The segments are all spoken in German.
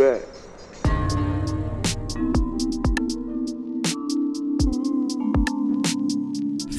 back.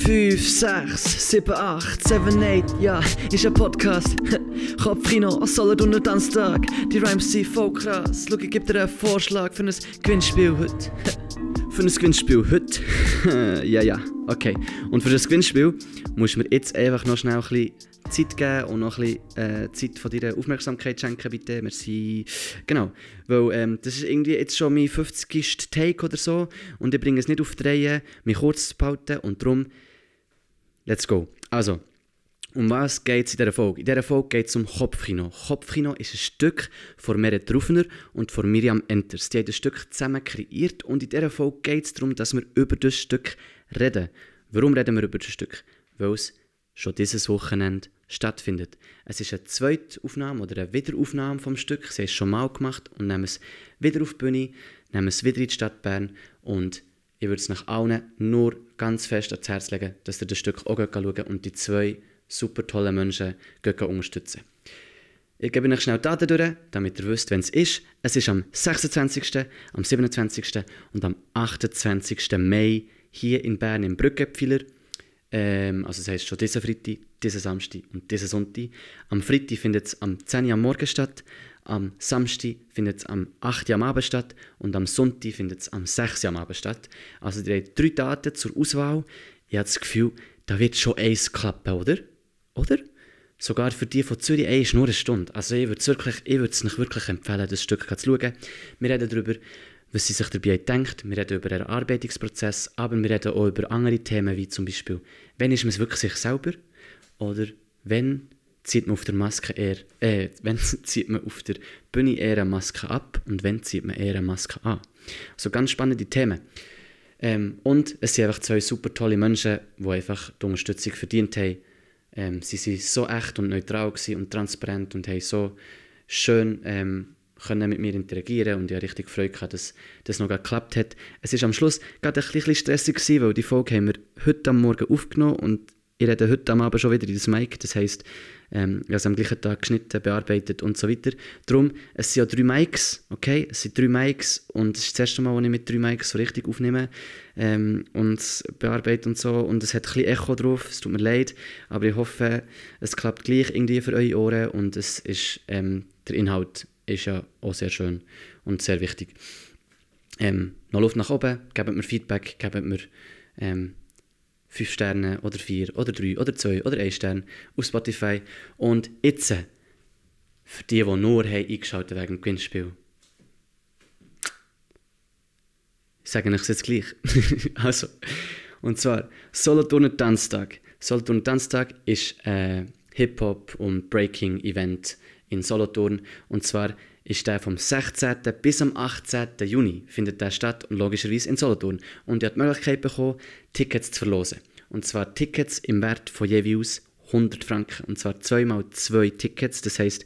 Fünf, sechs, sieben, acht, seven, eight, ja, ist ein Podcast. Kopfkino, Solothurner Tanztag, die Rhymes sind voll krass. Schau, ich gebe dir einen Vorschlag für ein Gewinnspiel heute. für ein Gewinnspiel heute? ja, ja, okay. Und für das Gewinnspiel musst mir jetzt einfach noch schnell ein bisschen Zeit geben und noch ein bisschen äh, Zeit von deiner Aufmerksamkeit schenken, bitte. Merci. Genau, weil ähm, das ist irgendwie jetzt schon mein 50. Take oder so und ich bringe es nicht auf die Reihe, mich kurz zu behalten und darum, let's go. Also, um was geht es in dieser Folge? In dieser Folge geht es um Kopfkino. Kopfkino ist ein Stück von Meret Rufner und von Miriam Enters. Die haben das Stück zusammen kreiert und in dieser Folge geht es darum, dass wir über das Stück reden. Warum reden wir über das Stück? Weil es schon dieses Wochenende stattfindet. Es ist eine zweite Aufnahme oder eine Wiederaufnahme vom Stück. Sie haben es schon mal gemacht und nehmen es wieder auf die Bühne, nehmen es wieder in die Stadt Bern und ich würde es nach allen nur ganz fest ans Herz legen, dass ihr das Stück auch schauen und die zwei super tolle Menschen unterstützen. Ich gebe euch schnell die Daten durch, damit ihr wisst, wenn es ist. Es ist am 26., am 27. und am 28. Mai hier in Bern im Brückepfeiler. Ähm, also das heisst schon diesen Freitag, diesen Samstag und diesen Sonntag. Am Freitag findet es am 10 Uhr am Morgen statt, am Samstag findet es am 8 Uhr am Abend statt und am Sonntag findet es am 6 Uhr am Abend statt. Also ihr habt drei Daten zur Auswahl. Ich habe das Gefühl, da wird schon eins klappen, oder? Oder? Sogar für die von Zürich ey, ist nur eine Stunde. Also ich würde es wirklich, ich würde es nicht wirklich empfehlen, das Stück zu schauen. Wir reden darüber, was sie sich dabei denkt. Wir reden über den Arbeitungsprozess, aber wir reden auch über andere Themen, wie zum Beispiel, wenn ist man es wirklich sich selber oder wenn zieht man auf der Maske eher, äh, wenn zieht man auf der Bühne eher eine Maske ab und wenn zieht man eher eine Maske an. Also ganz spannende Themen. Ähm, und es sind einfach zwei super tolle Menschen, die einfach die Unterstützung verdient haben. Ähm, sie waren so echt und neutral und transparent und haben so schön ähm, können mit mir interagieren und ich habe richtig Freude gehabt, dass das noch geklappt hat. Es war am Schluss gerade ein bisschen stressig, gewesen, weil die Folge haben wir heute am Morgen aufgenommen und ich rede heute am Abend schon wieder in das Mic, das heisst, ähm, ich habe es am gleichen Tag geschnitten, bearbeitet und so weiter. Darum, es sind ja drei Mics, okay? Es sind drei Mics und es ist das erste Mal, dass ich mit drei Mics so richtig aufnehme ähm, und bearbeite und so und es hat ein bisschen Echo drauf, es tut mir leid, aber ich hoffe, es klappt gleich irgendwie für eure Ohren und es ist, ähm, der Inhalt ist ja auch sehr schön und sehr wichtig. Ähm, noch Luft nach oben, gebt mir Feedback, gebt mir ähm, 5 Sterne oder 4 oder 3 oder 2 oder 1 Stern auf Spotify. Und jetzt, für die, die nur haben eingeschaltet wegen dem Gewinnspiel, ich sage euch jetzt gleich. also, und zwar Solothurner Tanztag. Solothurner Tanztag ist ein Hip-Hop- und Breaking-Event in Solothurn. Und zwar ist der vom 16. bis am 18. Juni findet der statt und logischerweise in Solothurn. Und ihr habt die Möglichkeit bekommen, Tickets zu verlosen. Und zwar Tickets im Wert von jeweils 100 Franken. Und zwar zweimal zwei Tickets. Das heisst,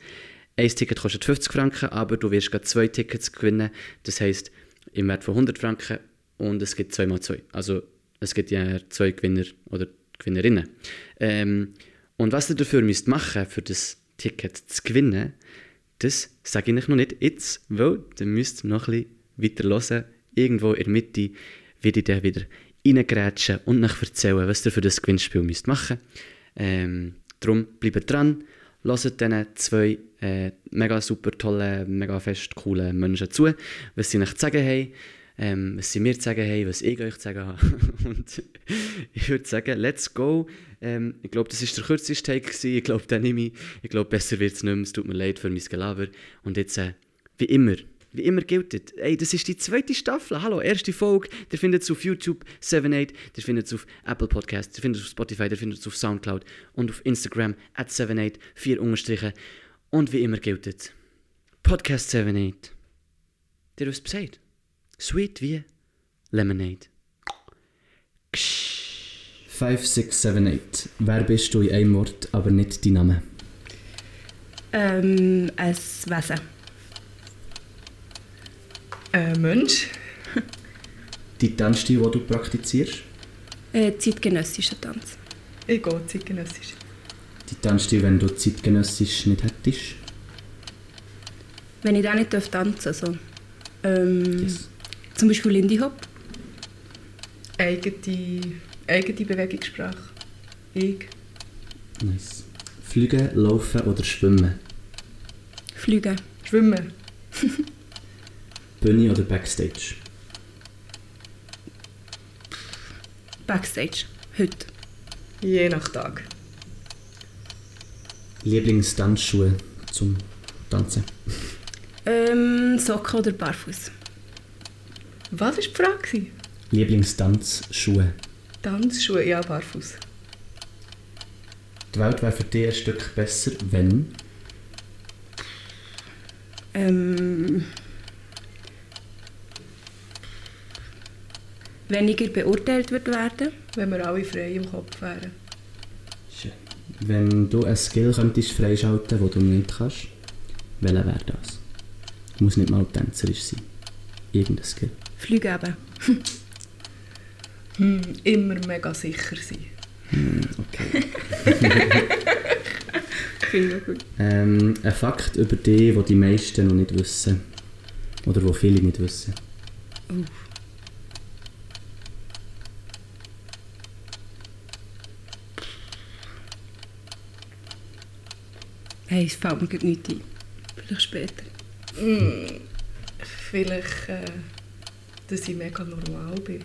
ein Ticket kostet 50 Franken, aber du wirst gerade zwei Tickets gewinnen. Das heisst, im Wert von 100 Franken und es gibt zweimal zwei. Also es gibt ja zwei Gewinner oder Gewinnerinnen. Ähm, und was ihr dafür müsst machen für das Ticket zu gewinnen, das sage ich noch nicht jetzt, weil dann müsst ihr noch ein bisschen weiter hören. Irgendwo in der Mitte werde ich dann wieder reingrätschen und euch erzählen, was ihr für das Gewinnspiel müsst machen müsst. Ähm, darum bleibt dran, hört diesen zwei äh, mega super tollen, mega fest coolen Menschen zu, was sie euch zu sagen haben ähm, was sie mir zu sagen haben, was ich euch zu sagen habe. und ich würde sagen, let's go. Ähm, ich glaube, das war der kürzeste Take. Gewesen. Ich glaube, den nehme ich. Ich glaube, besser wird es nicht mehr. Es tut mir leid für mein Gelaber. Und jetzt, äh, wie immer, wie immer gilt Ey, das ist die zweite Staffel. Hallo, erste Folge. Ihr findet es auf YouTube 78, ihr findet es auf Apple Podcasts, ihr findet es auf Spotify, ihr findet es auf Soundcloud und auf Instagram at 78, 4 Unterstriche. Und wie immer gilt Podcast 78. Der wisst Bescheid. Sweet wie Lemonade. 5, 6, 7, 8. Wer bist du in einem Wort, aber nicht dein Name? Ähm, ein Wesen. Ein Mensch. Die Tanzstil, den du praktizierst? Äh, zeitgenössischer Tanz. Ich gehe zeitgenössisch. Die Tanzstil, wenn du zeitgenössisch nicht hättest? Wenn ich da nicht darf tanzen so. Ähm, Yes. Zum Beispiel Lindy Hop. Eigene, eigene Bewegungssprache. Ich. Nice. Fliegen, laufen oder schwimmen? Fliegen. Schwimmen. Bühne oder Backstage? Backstage. Heute. Je nach Tag. Lieblingstanzschuhe zum Tanzen? Ähm, Socken oder Barfuß. Was war die Frage? Lieblingstanzschuhe? Tanzschuhe, ja, barfuß. Die Welt wäre für dich ein Stück besser, wenn... Ähm, weniger beurteilt wird werden. Wenn wir alle frei im Kopf wären. Schön. Wenn du einen Skill könntest freischalten, den du nicht kannst, welcher wäre das? Muss nicht mal tänzerisch sein. Irgendein Skill. Fliegen eben. Hm, immer mega sicher sein. Hm, okay. Finde ich gut. Ähm, ein Fakt über dich, den die meisten noch nicht wissen. Oder wo viele nicht wissen. Hey, es fällt mir nicht ein. Vielleicht später. Hm, vielleicht, äh, dass ich mega normal bin.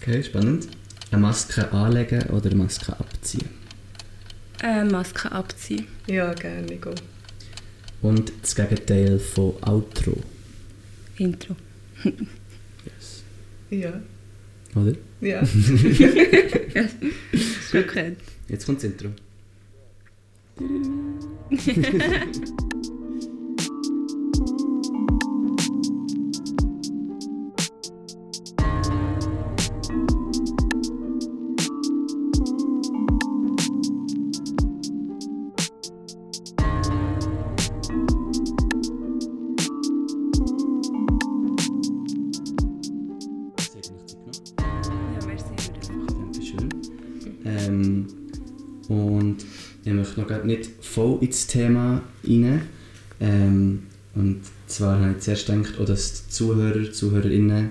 Okay, spannend. Eine Maske anlegen oder eine Maske abziehen. Äh, Maske abziehen. Ja, gerne. Go. Und das Gegenteil von Outro. Intro. Yes. Ja. Oder? Ja. Schon gehört. Jetzt kommt das Intro. ins Thema rein. Ähm, und zwar habe ich zuerst gedacht, auch, dass die Zuhörer, Zuhörerinnen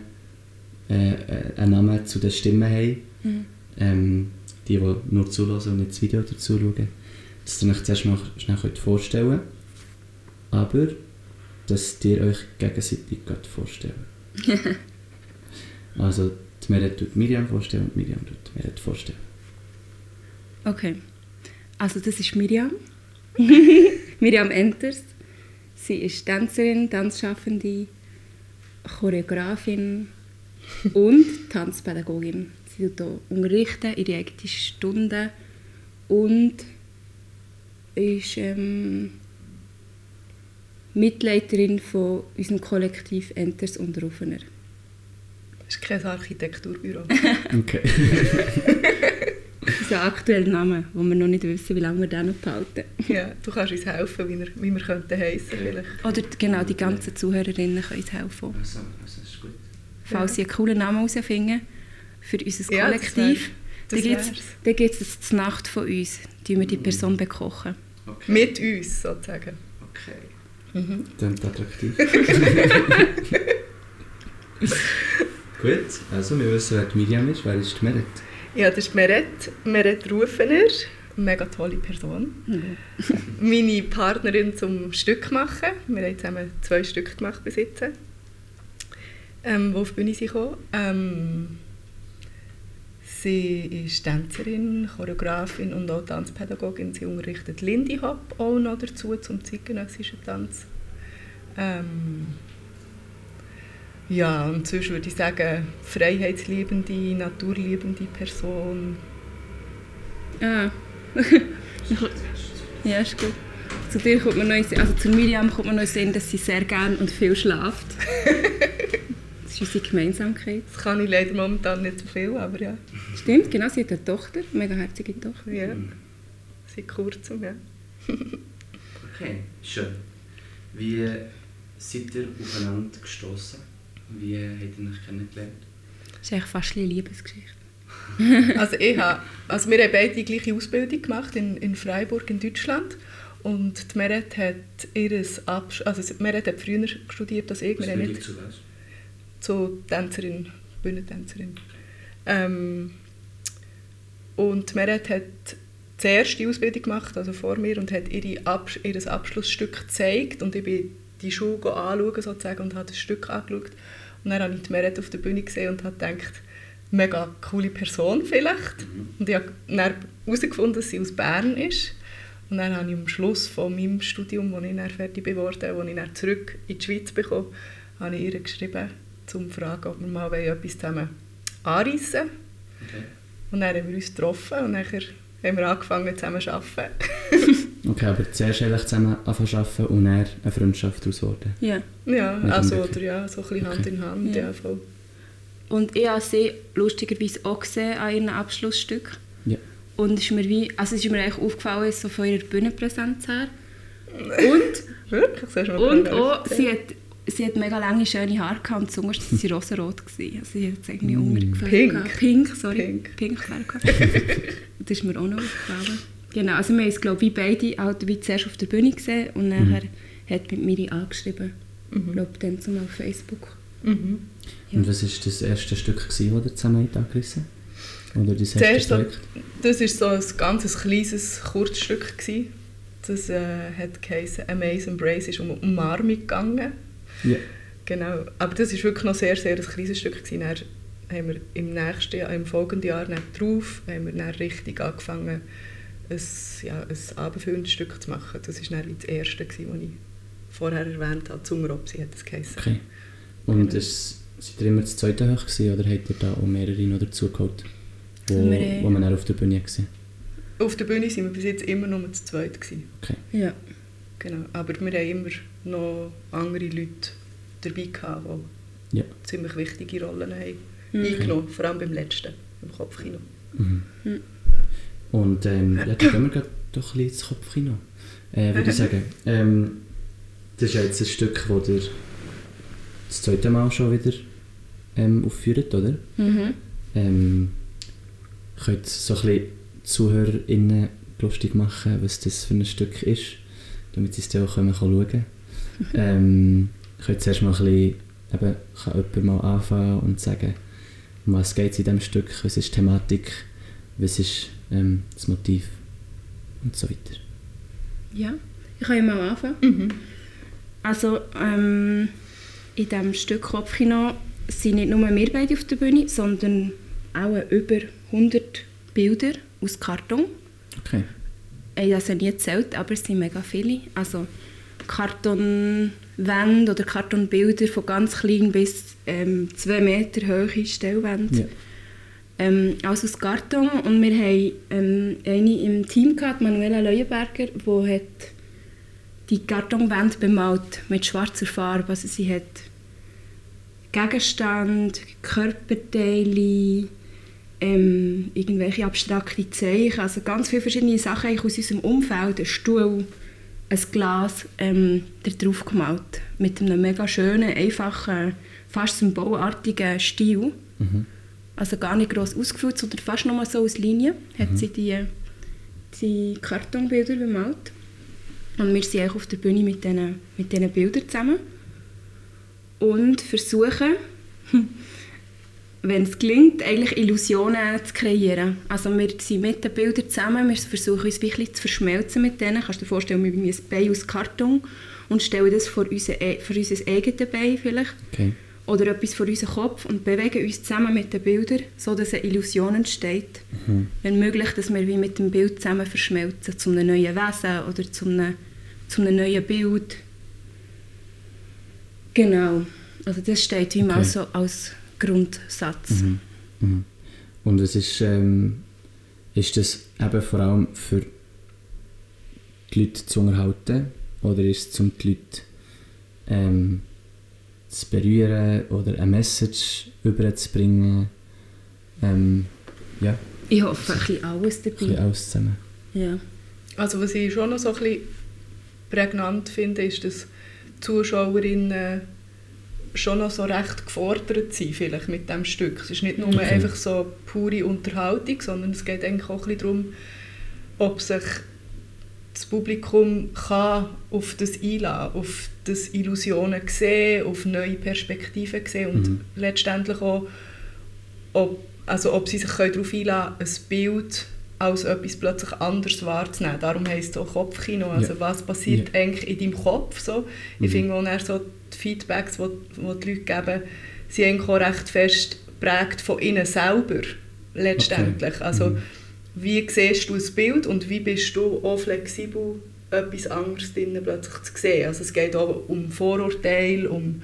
äh, äh, einen Namen zu den Stimmen haben. Mhm. Ähm, die, die nur zulassen und nicht das Video dazu schauen. Dass ihr euch zuerst mal schnell könnt vorstellen Aber, dass ihr euch gegenseitig vorstellen. also, die Meret tut Miriam vorstellen und Miriam tut Meret vorstellen. Okay. Also das ist Miriam. Miriam Enters. Sie ist Tänzerin, Tanzschaffende, Choreografin und Tanzpädagogin. Sie tut hier unterrichten, ihre eigenen Stunden und ist ähm, Mitleiterin von unserem Kollektiv Enters und Rufener. Das ist kein Architekturbüro. Okay. Unser aktueller Name, wo wir noch nicht wissen, wie lange wir den noch behalten. ja, du kannst uns helfen, wie wir, wie wir könnten heissen vielleicht. Oder genau, die ganzen Zuhörerinnen können uns helfen. Also, also ist gut. Falls Sie einen coolen Namen herausfinden für unser Ja, das Kollektiv, Das dann gibt es die Nacht von uns, die wir die Person bekochen. Okay. Mit uns, sozusagen. Okay. Mhm. Klingt attraktiv. Gut, also wir wissen, wer die Miriam ist. Wer ist die Meret? Ja, das ist Meret, Meret Rufener. Eine mega tolle Person. Meine Partnerin zum Stück machen. Wir haben zusammen zwei Stücke gemacht bis jetzt. Ähm, wo auf die Bühne sind gekommen. Ähm, sie ist Tänzerin, Choreografin und auch Tanzpädagogin. Sie unterrichtet Lindy Hop auch noch dazu zum zeitgenössischen Tanz. Ähm, ja, und sonst würde ich sagen, freiheitsliebende, naturliebende Person. Ah. ja, ist gut. Zu dir kommt man noch also zu Miriam kommt man noch Sinn, dass sie sehr gerne und viel schlaft. Das ist unsere Gemeinsamkeit. Das kann ich leider momentan nicht so viel, aber ja. Stimmt, genau, sie hat eine Tochter, eine mega herzige Tochter. ja. Seit kurzem, ja. Okay, schön. Wie seid ihr aufeinander gestoßen? Wie habt ihr euch kennengelernt? Das ist eigentlich fast eine Liebesgeschichte. Also, ich habe, also wir haben beide die gleiche Ausbildung gemacht in, in Freiburg in Deutschland. Und die Meret hat ihres Absch also die Meret hat früher studiert als ich. Haben nicht zu was? zu Tänzerin, Bühnentänzerin. Ähm, und die Meret hat die erste Ausbildung gemacht, also vor mir, und hat ihre Abs ihr Abschlussstück gezeigt. Und ich bin die Schule anschauen sozusagen und habe das Stück angeschaut. Und dann habe ich die Meret auf der Bühne gesehen und habe gedacht, mega coole Person vielleicht. Und ich habe dann herausgefunden, dass sie aus Bern ist. Und dann habe ich am Schluss von meinem Studium, als ich dann fertig geworden als ich dann zurück in die Schweiz bekam, habe ich ihr geschrieben, um zu fragen, ob wir mal etwas zusammen anreissen wollen. Okay. Und dann haben wir uns getroffen und dann haben wir angefangen zusammen zu arbeiten. Okay, aber zuerst eigentlich zusammen anfangen zu arbeiten und dann eine Freundschaft daraus geworden. Ja. Ja, Nicht also oder ja, so ein bisschen Hand Okay. in Hand, Ja. ja, voll. Und ich habe sie lustigerweise auch gesehen an ihrem Abschlussstück. Ja. Und es ist mir, wie, also es ist mir eigentlich aufgefallen, so von ihrer Bühnenpräsenz her. Und, Wirklich? Das hast du mir und auch, sie hat, sie hat mega lange, schöne Haare gehabt und sonst war sie rosarot. Gewesen. Also sie hat es irgendwie Mm. umgefallen. Pink. Pink, sorry. Pink. Pink. Das ist mir auch noch aufgefallen. Genau, also wir haben es, glaube ich, wie beide halt wie zuerst auf der Bühne gesehen und nachher hat mit Miri angeschrieben. Ich glaube, dann zum auf Facebook. Mhm. Ja. Und was war das erste Stück, gewesen, das ihr zusammen habt angerissen Oder das erste so- Projekt? Das war so ein ganz kleines Kurzstück. Gewesen. Das äh, hat geheißen «Amazing Embrace» ist um Umarmung gegangen. Ja. Genau. Aber das war wirklich noch sehr, sehr ein kleines Stück. Gewesen. Dann haben wir im nächsten Jahr, im folgenden Jahr dann drauf, haben wir dann richtig angefangen, ein, ja, ein abendfüllendes Stück zu machen. Das war dann das erste, gewesen, das ich vorher erwähnt habe. «Zungeropsi» hat es geheißen. Okay. Und ist, seid ihr immer das zweite hoch gewesen, oder habt ihr da auch mehrere noch dazugeholt, wo, Wir haben- wo man dann auf der Bühne war? Auf der Bühne waren wir bis jetzt immer nur zu zweit. Gewesen. Okay. Ja. Genau. Aber wir haben immer noch andere Leute dabei gehabt, die Ja. ziemlich wichtige Rollen haben Mhm. eingenommen. Vor allem beim letzten, im Kopfkino. Mhm. Mhm. Und ähm, ja, dann gehen wir gerade doch ein bisschen ins Kopfkino. Äh, würde ich sagen. Ähm, das ist ja jetzt ein Stück, das ihr das zweite Mal schon wieder ähm, aufführt, oder? Mhm. Ähm, könnt so ein bisschen ZuhörerInnen lustig machen, was das für ein Stück ist, damit sie es dann auch können schauen können. ähm, könnt zuerst mal ein bisschen, eben, kann jemand mal anfangen und sagen, um was geht es in diesem Stück, was ist die Thematik, was ist ähm, das Motiv und so weiter. Ja, ich kann ja mal anfangen. Mhm. Also ähm, in diesem Stück Kopfkino sind nicht nur wir beide auf der Bühne, sondern auch über 100 Bilder aus Karton. Okay. Ich habe das ja nie gezählt, aber es sind mega viele. Also Kartonwände oder Kartonbilder von ganz klein bis ähm, 2 Meter hohe Stellwände. Ja. Ähm, alles aus Karton. Und wir haben ähm, eine im Team gehabt, Manuela Leuenberger, die hat die Kartonwände bemalt mit schwarzer Farbe. Also sie hat Gegenstände, Körperteile, ähm, irgendwelche abstrakte Zeichen, also ganz viele verschiedene Sachen aus unserem Umfeld, ein Stuhl, ein Glas, ähm, drauf gemalt. Mit einem mega schönen, einfachen, fast symbolartigen Stil. Mhm. Also gar nicht gross ausgefüllt, sondern fast nur so aus Linien hat sie die, die Kartonbilder bemalt. Und wir sind eigentlich auf der Bühne mit diesen, mit diesen Bildern zusammen und versuchen, wenn es gelingt, eigentlich Illusionen zu kreieren. Also wir sind mit den Bildern zusammen, wir versuchen uns wirklich zu verschmelzen mit denen. Kannst du dir vorstellen, wir haben ein Bein aus Karton und stellen das vor unser, e- vor unser eigenes Bein vielleicht Okay. Oder etwas vor unserem Kopf und bewegen uns zusammen mit den Bildern, sodass eine Illusion entsteht. Mhm. Wenn möglich, dass wir wie mit dem Bild zusammen verschmelzen, zu einem neuen Wesen oder zu einem, zu einem neuen Bild. Genau. Also das steht wie mal Okay. so als Grundsatz. Mhm. Mhm. Und es ist, ähm, ist das eben vor allem für die Leute zu unterhalten oder ist es um die Leute ähm, zu berühren oder eine Message überzubringen? Ähm, ja, Ich hoffe, ein bisschen alles ein bisschen dabei. alles zusammen. Ja. Also was ich schon noch so ein bisschen prägnant finde, ist, dass die Zuschauerinnen schon noch so recht gefordert sind vielleicht mit dem Stück. Es ist nicht nur Okay. einfach so pure Unterhaltung, sondern es geht eigentlich auch ein bisschen darum, ob sich das Publikum kann auf das einladen, auf das Illusionen sehen, auf neue Perspektiven sehen und Mhm. letztendlich auch, ob, also ob sie sich darauf einladen können, ein Bild als etwas plötzlich anders wahrzunehmen. Darum heisst es auch Kopfkino. Also Ja. was passiert Ja. eigentlich in deinem Kopf? So? Ich Mhm. finde auch so die Feedbacks, die, die die Leute geben, sind eigentlich auch recht fest geprägt von ihnen selber, letztendlich. Okay. Also Mhm. Wie siehst du das Bild und wie bist du auch flexibel, etwas anderes drinnen plötzlich zu sehen? Also es geht auch um Vorurteile, um,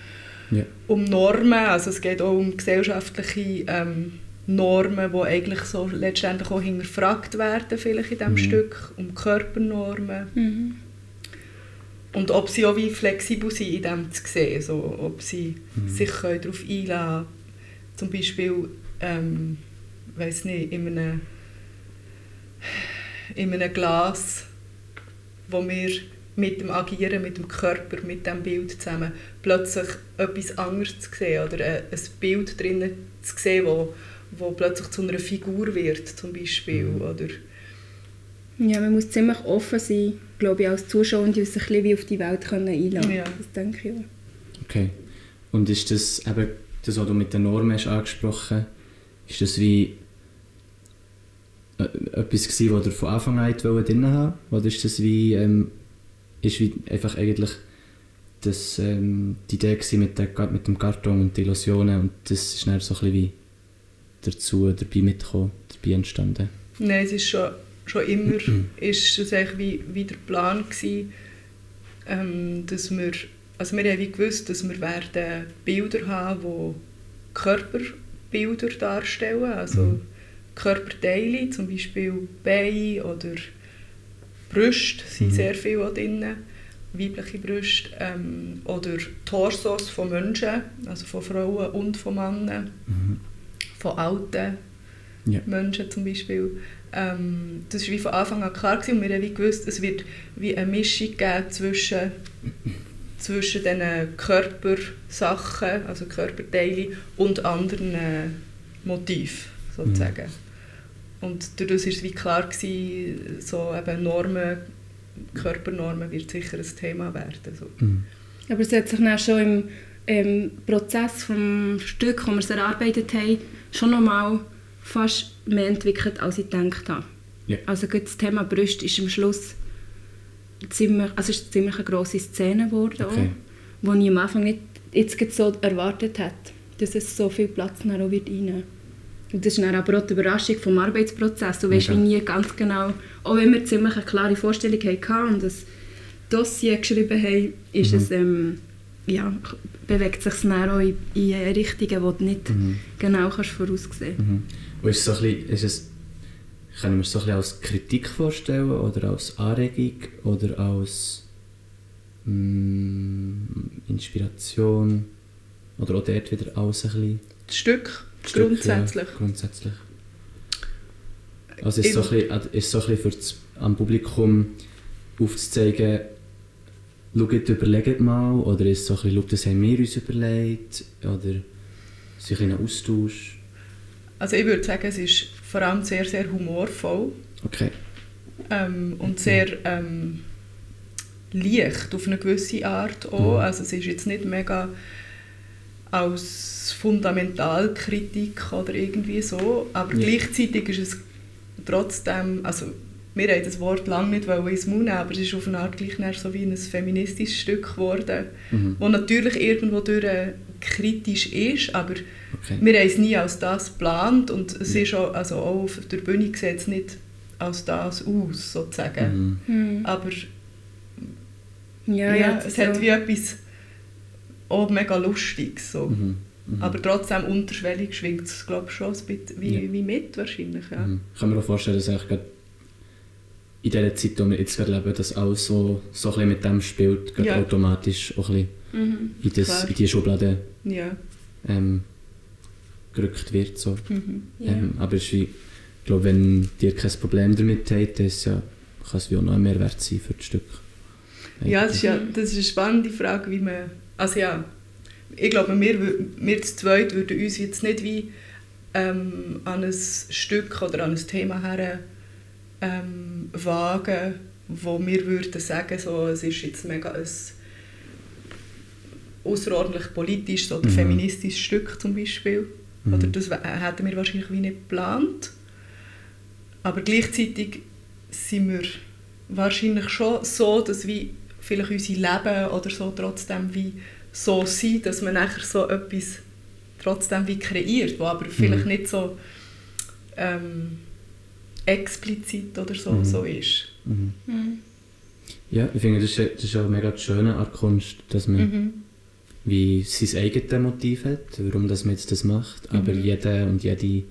Ja. um Normen, also es geht auch um gesellschaftliche ähm, Normen, die eigentlich so letztendlich auch hinterfragt werden vielleicht in diesem Mhm. Stück, um Körpernormen. Mhm. Und ob sie auch wie flexibel sind, in dem zu sehen. So, ob sie Mhm. sich können darauf einlassen können. Zum Beispiel, ähm, weiß nicht, in einem, in einem Glas, wo wir mit dem Agieren, mit dem Körper, mit dem Bild zusammen plötzlich etwas anderes zu sehen oder ein, ein Bild drinnen zu sehen, wo, wo plötzlich zu einer Figur wird, zum Beispiel. Mhm. Oder, Ja, man muss ziemlich offen sein, glaube ich, als Zuschauer und sich ein bisschen wie auf die Welt können einlassen Ja. Das denke ich auch. Okay. Und ist das eben, das, was du mit den Normen hast angesprochen ist das wie äh, etwas gewesen, was du von Anfang an drin haben Oder ist das wie, ähm, ist wie einfach eigentlich das, ähm, die Idee gewesen mit, der, mit dem Karton und den Illusionen und das ist dann so ein bisschen wie dazu dabei mitgekommen, dabei entstanden? Nein, es ist schon, schon immer ist eigentlich wie, wie der Plan gewesen, ähm, dass wir, also wir haben wie gewusst, dass wir werden Bilder haben, die Körperbilder darstellen, also Mhm. Körperteile, zum Beispiel Beine oder Brüste sind Mhm. sehr viel auch drin, weibliche Brüste, ähm, oder Torsos von Menschen, also von Frauen und von Männern, Mhm. von Alten. Ja. Menschen zum Beispiel. Ähm, das war wie von Anfang an klar gewesen, und wir haben wie gewusst, es wird wie eine Mischung geben zwischen, zwischen diesen Körpersachen, also Körperteilen und anderen äh, Motiven, sozusagen. Und dadurch war es wie klar, gewesen, so eben Normen, Körpernormen wird sicher ein Thema werden. So. Mhm. Aber es hat sich dann schon im ähm, Prozess des Stück, wo wir es erarbeitet haben, schon nochmal fast mehr entwickelt, als ich gedacht habe. Ja. Also das Thema Brüste ist am Schluss ziemlich, also ist ziemlich eine grosse Szene geworden, Okay. auch, die ich am Anfang nicht jetzt so erwartet hätte, dass es so viel Platz auch wird rein. Und das ist dann aber auch die Überraschung vom Arbeitsprozess. Du weißt wie nie ganz genau, auch wenn wir ziemlich eine klare Vorstellung hatten und das Dossier geschrieben haben, ist Mhm. es, ähm, ja, bewegt sich dann auch in, in Richtungen, die du nicht Mhm. genau kannst voraussehen kannst. Mhm. Und ist es so ein bisschen, ist es, kann ich mir es so ein bisschen als Kritik vorstellen oder als Anregung oder als mm, Inspiration oder auch dort wieder alles ein bisschen Das Stück, Stück, grundsätzlich. Ja, grundsätzlich. Also ist es so ein bisschen, ist so ein bisschen für das, am Publikum aufzuzeigen, schaut, überlegt mal, oder ist es so ein bisschen, schaut, das haben wir uns überlegt, oder ist es ein bisschen ein Austausch? Also ich würde sagen, es ist vor allem sehr, sehr humorvoll Okay. ähm, und sehr ähm, leicht auf eine gewisse Art auch. Mhm. Also es ist jetzt nicht mega als Fundamentalkritik oder irgendwie so, aber Ja. gleichzeitig ist es trotzdem, also wir haben das Wort lange nicht ins Mund nehmen, aber es ist auf eine Art gleich näher so wie ein feministisches Stück geworden, Mhm. das natürlich irgendwo durch äh, kritisch ist, aber okay. wir haben es nie als das geplant und es Ja. ist auch, also auch auf der Bühne sieht es nicht als das aus, sozusagen. Mhm. Mhm. Aber Ja, ja, ja, es so- hat wie etwas auch mega Lustiges. So. Mhm. Mhm. Aber trotzdem unterschwellig schwingt es, glaube ich, schon ein bisschen wie, Ja. wie mit wahrscheinlich. Ja. Mhm. Ich kann mir auch vorstellen, dass eigentlich gerade in dieser Zeit, in der wir jetzt gerade leben, dass alles so, so ein bisschen mit dem spielt, gerade Ja. automatisch auch ein bisschen Mhm. in, das, in die Schublade Ja. ähm, gerückt wird. So. Mhm. Ja. Ähm, aber es ist wie, ich glaube, wenn ihr kein Problem damit habt, ist ja, kann es wie auch noch ein Mehrwert sein für das Stück. ja, das ist ja das ist eine spannende Frage, wie man... Also ja, ich glaube, wir, wir zu zweit würden uns jetzt nicht wie ähm, an ein Stück oder an ein Thema her ähm, wagen, wo wir würden sagen, so, es ist jetzt mega ein außerordentlich politisches oder Mhm. feministisches Stück zum Beispiel. Mhm. Oder das hätten wir wahrscheinlich wie nicht geplant. Aber gleichzeitig sind wir wahrscheinlich schon so, dass wie vielleicht unser Leben oder so trotzdem wie so sind, dass man nachher so etwas trotzdem wie kreiert, wo aber vielleicht Mhm. nicht so ähm, explizit oder so, Mhm. so ist. Mhm. Mhm. Ja, ich finde, das ist, das ist auch mega das Schöne an der Kunst, dass man Mhm. wie sein eigenes Motiv hat, warum das man jetzt das macht, aber jeder und jede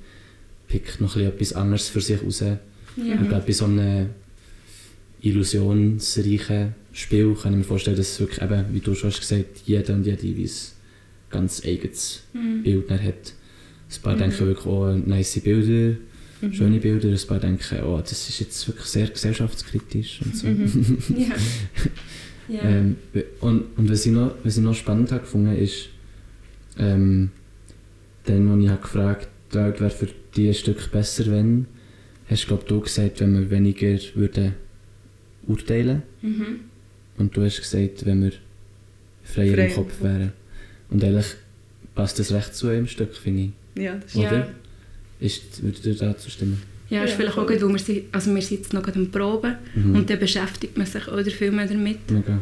pickt noch ein bisschen etwas anderes für sich raus. Ja. Ich glaube, bei so einem illusionsreichen Spiel kann ich mir vorstellen, dass wirklich eben, wie du schon hast gesagt, jeder und jede ein ganz eigenes Mhm. Bild hat. Ein paar Mhm. denken wirklich, oh, nice Bilder, Mhm. schöne Bilder, ein paar denken, oh, das ist jetzt wirklich sehr gesellschaftskritisch und so. Mhm. Ja. Ähm, und und was, ich noch, was ich noch spannend habe gefunden ist, ähm, dann, als ich habe gefragt habe, wäre für dich ein Stück besser, wenn, hast du, glaub, du gesagt, wenn wir weniger würden urteilen Mhm. Und du hast gesagt, wenn wir freier Frei im Kopf wären. Und eigentlich passt das recht zu einem Stück, finde ich. Ja, das ist Ja. Oder? Ist, würdet ihr dazu stimmen? Ja, ist Ja, vielleicht auch gut, weil wir, sind, also wir sind jetzt noch gerade am Proben Mhm. und dann beschäftigt man sich auch viel mehr damit. Mega.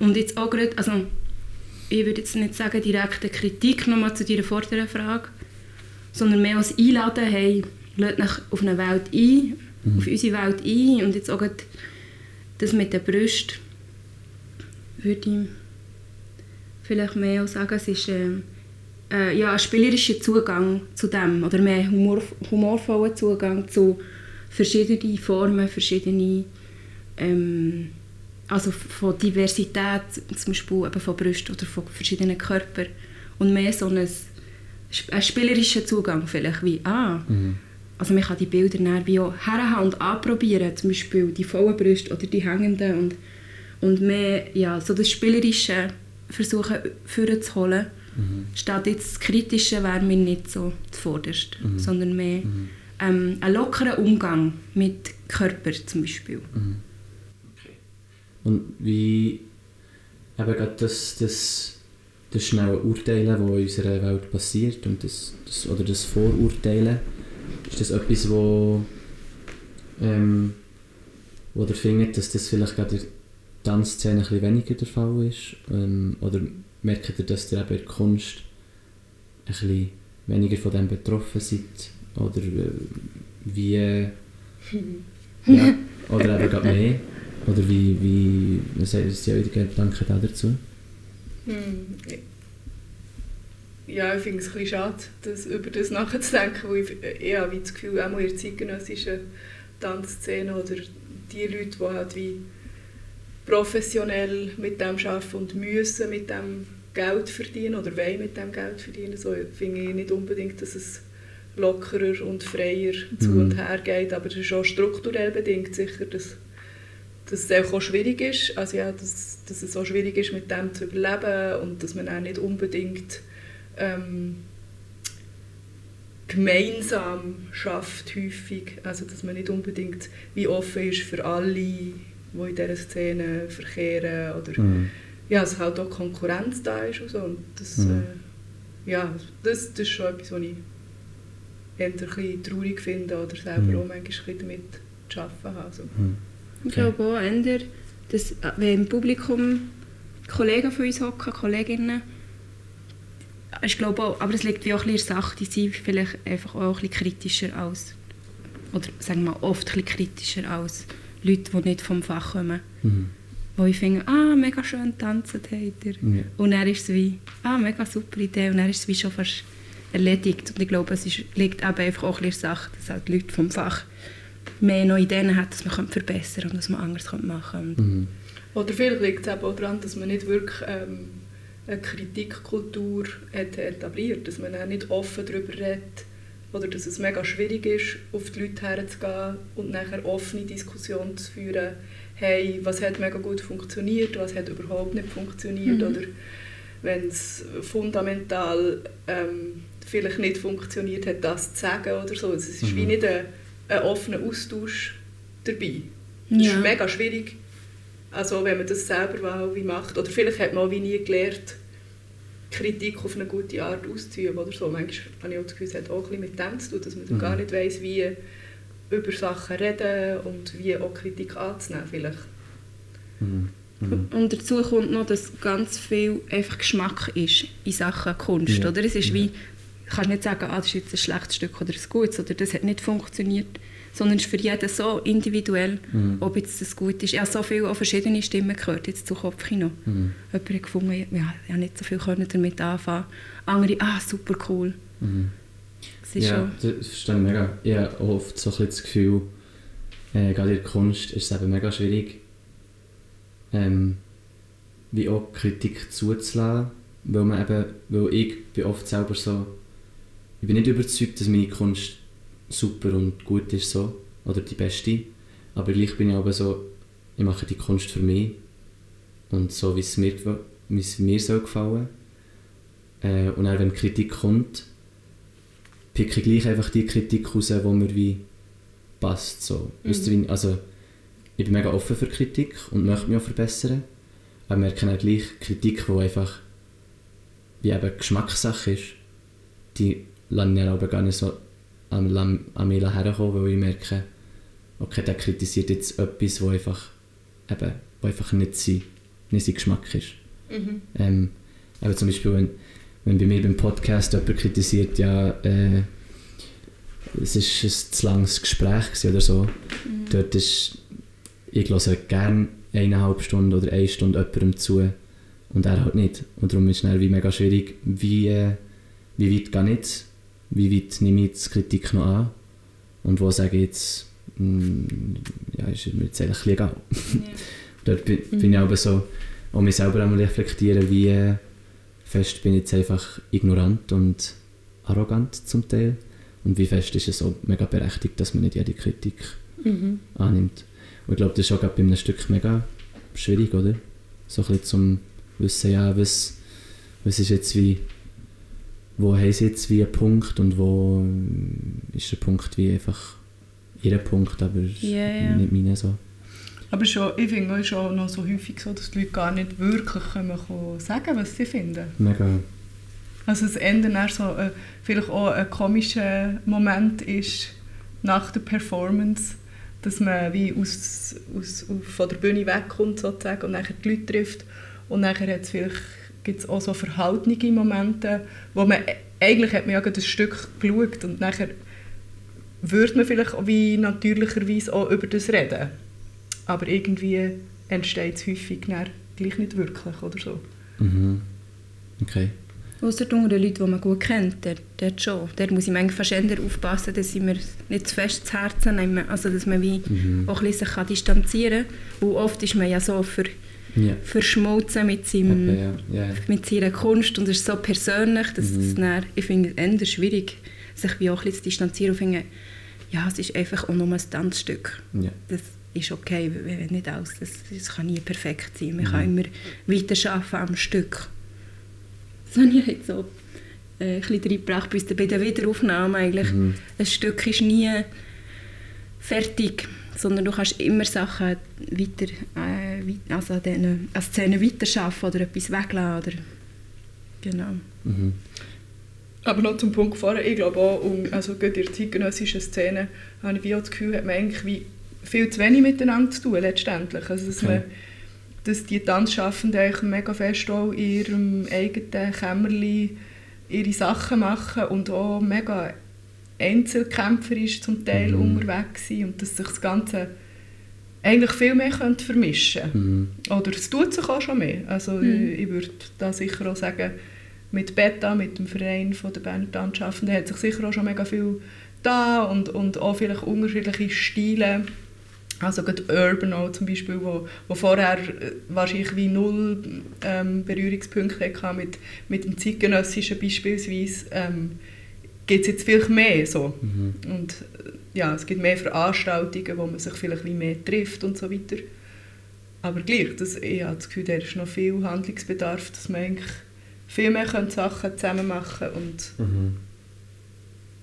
Und jetzt auch gerade, also ich würde jetzt nicht sagen direkte Kritik nochmal zu deiner vorderen Frage, sondern mehr als Einladen, hey, lasst euch auf eine Welt ein, Mhm. auf unsere Welt ein und jetzt auch gerade das mit der Brust würde ich vielleicht mehr auch sagen, es ist ähm, äh, ja, ein spielerischer Zugang zu dem oder mehr humor, humorvoller Zugang zu verschiedenen Formen, verschiedene ähm, also von Diversität, zum Beispiel eben von Brüsten oder von verschiedenen Körpern und mehr so ein, ein spielerischer Zugang vielleicht wie, ah, Mhm. also man kann die Bilder dann wie auch herhaben und anprobieren, zum Beispiel die vollen Brüste oder die hängenden und, und mehr, ja, so das Spielerische versuchen vorzuholen, Mhm. statt jetzt das Kritische wäre mir nicht so zuvorderst, Mhm. sondern mehr Mhm. ähm, ein lockerer Umgang mit Körper zum Beispiel. Mhm. Okay. Und wie eben gerade das, das, das schnelle Urteilen, das in unserer Welt passiert, und das, das, oder das Vorurteilen, ist das etwas, wo, ähm, wo ihr findet, dass das vielleicht gerade Tanzszene ein weniger der Fall ist? Ähm, oder merkt ihr, dass ihr eben in der Kunst ein bisschen weniger von dem betroffen seid? Oder äh, wie... Ja, oder eben gerade mehr. Oder wie, wie, was sind eure Gedanken da dazu? Hm. Ja, ich finde es ein bisschen schade, das, über das nachzudenken, weil ich, ich habe wie das Gefühl, auch in der zeitgenössischen Tanzszene oder die Leute, die halt wie professionell mit dem arbeiten und müssen mit dem Geld verdienen oder wollen mit dem Geld verdienen, so finde ich nicht unbedingt, dass es lockerer und freier zu Mhm. und her geht, aber das ist auch strukturell bedingt sicher, dass, dass es auch schwierig ist, also ja, dass, dass es auch schwierig ist, mit dem zu überleben und dass man auch nicht unbedingt ähm, gemeinsam schafft häufig, also dass man nicht unbedingt wie offen ist für alle, die in dieser Szene verkehren oder Mhm. ja, dass halt auch Konkurrenz da ist und so und das, Mhm. äh, ja, das, das ist schon etwas, was ich eher ein bisschen traurig finde oder selber Mhm. auch manchmal damit zu arbeiten habe. Also. Mhm. Ich Okay. glaube auch eher, dass äh, wenn im Publikum Kollegen von uns hocken, Kolleginnen, ich glaube auch, aber es liegt wie auch ein bisschen in der Sache, die sind vielleicht einfach auch ein bisschen kritischer als, oder sagen wir mal, oft ein bisschen kritischer als Leute, die nicht vom Fach kommen. Mhm. Wo ich finde, ah, mega schön tanzen habt ihr. Ja. Und dann ist es wie, ah, mega super Idee. Und dann ist es wie schon fast erledigt. Und ich glaube, es ist, liegt eben einfach auch ein bisschen Sache, dass halt die Leute vom Fach mehr noch Ideen haben, dass man verbessern könnte und dass man anders machen könnte. Und Mhm. Oder vielleicht liegt es eben auch daran, dass man nicht wirklich ähm, eine Kritikkultur hat etabliert, dass man auch nicht offen darüber redet oder dass es mega schwierig ist, auf die Leute herzugehen und nachher offene Diskussionen zu führen, hey, was hat mega gut funktioniert, was hat überhaupt nicht funktioniert Mhm. oder wenn es fundamental ähm, vielleicht nicht funktioniert hat, das zu sagen oder so. Es ist Mhm. wie nicht ein, ein offener Austausch dabei. Das Ja. ist mega schwierig, also wenn man das selber wie macht. Oder vielleicht hat man auch wie nie gelernt, Kritik auf eine gute Art auszuüben oder so. Manchmal habe ich auch das Gefühl, es hat auch ein bisschen mit dem zu tun, dass man Mhm. gar nicht weiss, wie über Sachen reden und wie auch Kritik anzunehmen vielleicht. Mhm. Mhm. Und dazu kommt noch, dass ganz viel einfach Geschmack ist in Sachen Kunst. Ja. Oder? Es ist wie, du kannst nicht sagen, ah, das ist jetzt ein schlechtes Stück oder ein gutes oder das hat nicht funktioniert. Sondern es ist für jeden so individuell, Mhm. ob jetzt das gut ist. Ich habe so viele verschiedene Stimmen gehört, jetzt zu Kopfkino. Mhm. Jemand hat gefunden, ja, ich habe nicht so viel können damit anfangen Andere, ah, super cool. Mhm. Ist Ja, schon, das verstehe ich mega. Ich habe oft so ein das Gefühl, äh, gerade in der Kunst ist es eben mega schwierig, ähm, wie auch Kritik zuzulassen, weil man eben, weil ich bin oft selber so, ich bin nicht überzeugt, dass meine Kunst super und gut ist so, oder die beste, aber gleich bin ich aber so, ich mache die Kunst für mich und so, wie es mir, wie es mir soll gefallen. Äh, und dann, wenn Kritik kommt, picke ich gleich einfach die Kritik raus, die mir wie passt. So. Wie- also, ich bin mega offen für Kritik und möchte mich auch verbessern. Aber wir merken auch gleich Kritik, die einfach wie eben Geschmackssache ist, die lasse ich dann aber gar nicht so an, an, mich herkommen, weil ich merke, okay, der kritisiert jetzt etwas, wo einfach, eben, wo einfach nicht, sein, nicht sein Geschmack ist. Ähm, aber zum Beispiel, wenn, wenn bei mir beim Podcast jemand kritisiert, ja, äh, es ist ein zu langes Gespräch oder so, dort ist, ich höre gerne eineinhalb Stunden oder eine Stunde jemandem zu und er halt nicht. Und darum ist es wie mega schwierig, wie, äh, wie weit gehe ich wie weit nehme ich jetzt Kritik noch an und wo sage ich jetzt, mm, ja, ist mir jetzt eigentlich egal. Dort bin, bin ich aber so, auch mich selber einmal reflektieren, wie fest bin ich jetzt einfach ignorant und arrogant zum Teil und wie fest ist es auch mega berechtigt, dass man nicht jede Kritik annimmt. Und ich glaube, das ist auch gerade bei einem Stück mega schwierig, oder? So ein bisschen zum Wissen, ja, was, was ist jetzt wie, wo haben sie jetzt wie einen Punkt und wo ähm, ist der Punkt wie einfach ihr Punkt, aber Ja, ja. nicht meine so. Aber schon, ich finde es ist auch noch so häufig so, dass die Leute gar nicht wirklich können kommen sagen was sie finden. Mega. Also das Ende dann so äh, vielleicht auch ein komischer Moment ist nach der Performance, dass man wie aus, aus, von der Bühne wegkommt sozusagen und nachher die Leute trifft und nachher hat's vielleicht gibt es auch so verhaltene Momente, wo man eigentlich hat man ja gerade ein Stück geschaut und nachher würde man vielleicht auch wie natürlicherweise auch über das reden. Aber irgendwie entsteht es häufig dann gleich nicht wirklich oder so. Mhm. Okay. Ausser unter den Leuten, die man gut kennt, der, der schon. Der muss ich manchmal fast eher aufpassen, dass ich mir nicht zu fest zu Herzen nehme. Also, dass man wie Mhm. auch ein bisschen sich kann distanzieren kann. Weil oft ist man ja so ver, Ja. verschmolzen mit, seinem, Okay, ja. ja. mit seiner Kunst und es ist so persönlich, dass Mhm. es dann, ich finde es schwierig, sich wie auch ein bisschen zu distanzieren und finde, ja, es ist einfach auch nur ein Tanzstück. Das ist okay, wenn nicht alles. Das, das kann nie perfekt sein. Man Mhm. kann immer weiterarbeiten am Stück. Das habe ich jetzt so äh, ein bisschen reingebracht bei bei der Wiederaufnahme eigentlich. Mhm. Ein Stück ist nie fertig, sondern du kannst immer Sachen weiter, äh, also an diesen an Szenen weiterarbeiten oder etwas weglassen. Oder, genau. Mhm. Aber noch zum Punkt vorher, ich glaube auch, um, also gerade in der zeitgenössischen Szene, habe ich wie auch das Gefühl, hat man eigentlich wie viel zu wenig miteinander zu tun, letztendlich. Also, dass, Okay. man, dass die Tanzschaffenden eigentlich mega fest auch in ihrem eigenen Kämmerli ihre Sachen machen und auch mega einzelkämpferisch zum Teil Mhm. unterwegs sind und dass sich das Ganze eigentlich viel mehr könnte vermischen Mhm. oder es tut sich auch schon mehr. Also Mhm. ich, ich würde da sicher auch sagen, mit Beta, mit dem Verein von der Berner Tanzschaffenden, hat sich sicher auch schon mega viel da und, und auch vielleicht unterschiedliche Stile. Also gerade Urban auch zum Beispiel, wo, wo vorher äh, wahrscheinlich wie null ähm, Berührungspunkte hatte mit, mit dem zeitgenössischen beispielsweise, ähm, gibt es jetzt vielleicht mehr so. Mhm. Und ja, es gibt mehr Veranstaltungen, wo man sich vielleicht mehr trifft und so weiter. Aber gleich, das, ich habe das Gefühl, da ist noch viel Handlungsbedarf, dass man eigentlich viel mehr Sachen zusammen machen und Mhm.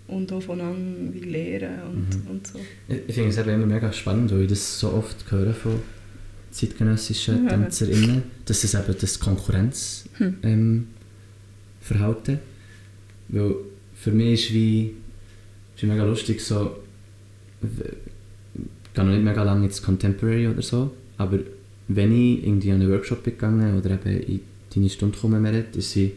und auch voneinander wie lernen und, Mhm. und so. Ich, ich finde es eben immer mega spannend, weil ich das so oft höre von zeitgenössischen Ja. TänzerInnen, dass es eben das Konkurrenzverhalten Hm. ähm, Verhalten. Weil für mich ist wie, ist mega lustig so, ich gehe noch nicht mega lange ins Contemporary oder so, aber wenn ich irgendwie an einen Workshop bin gegangen oder eben in deine Stunde komme, Merit, ist sie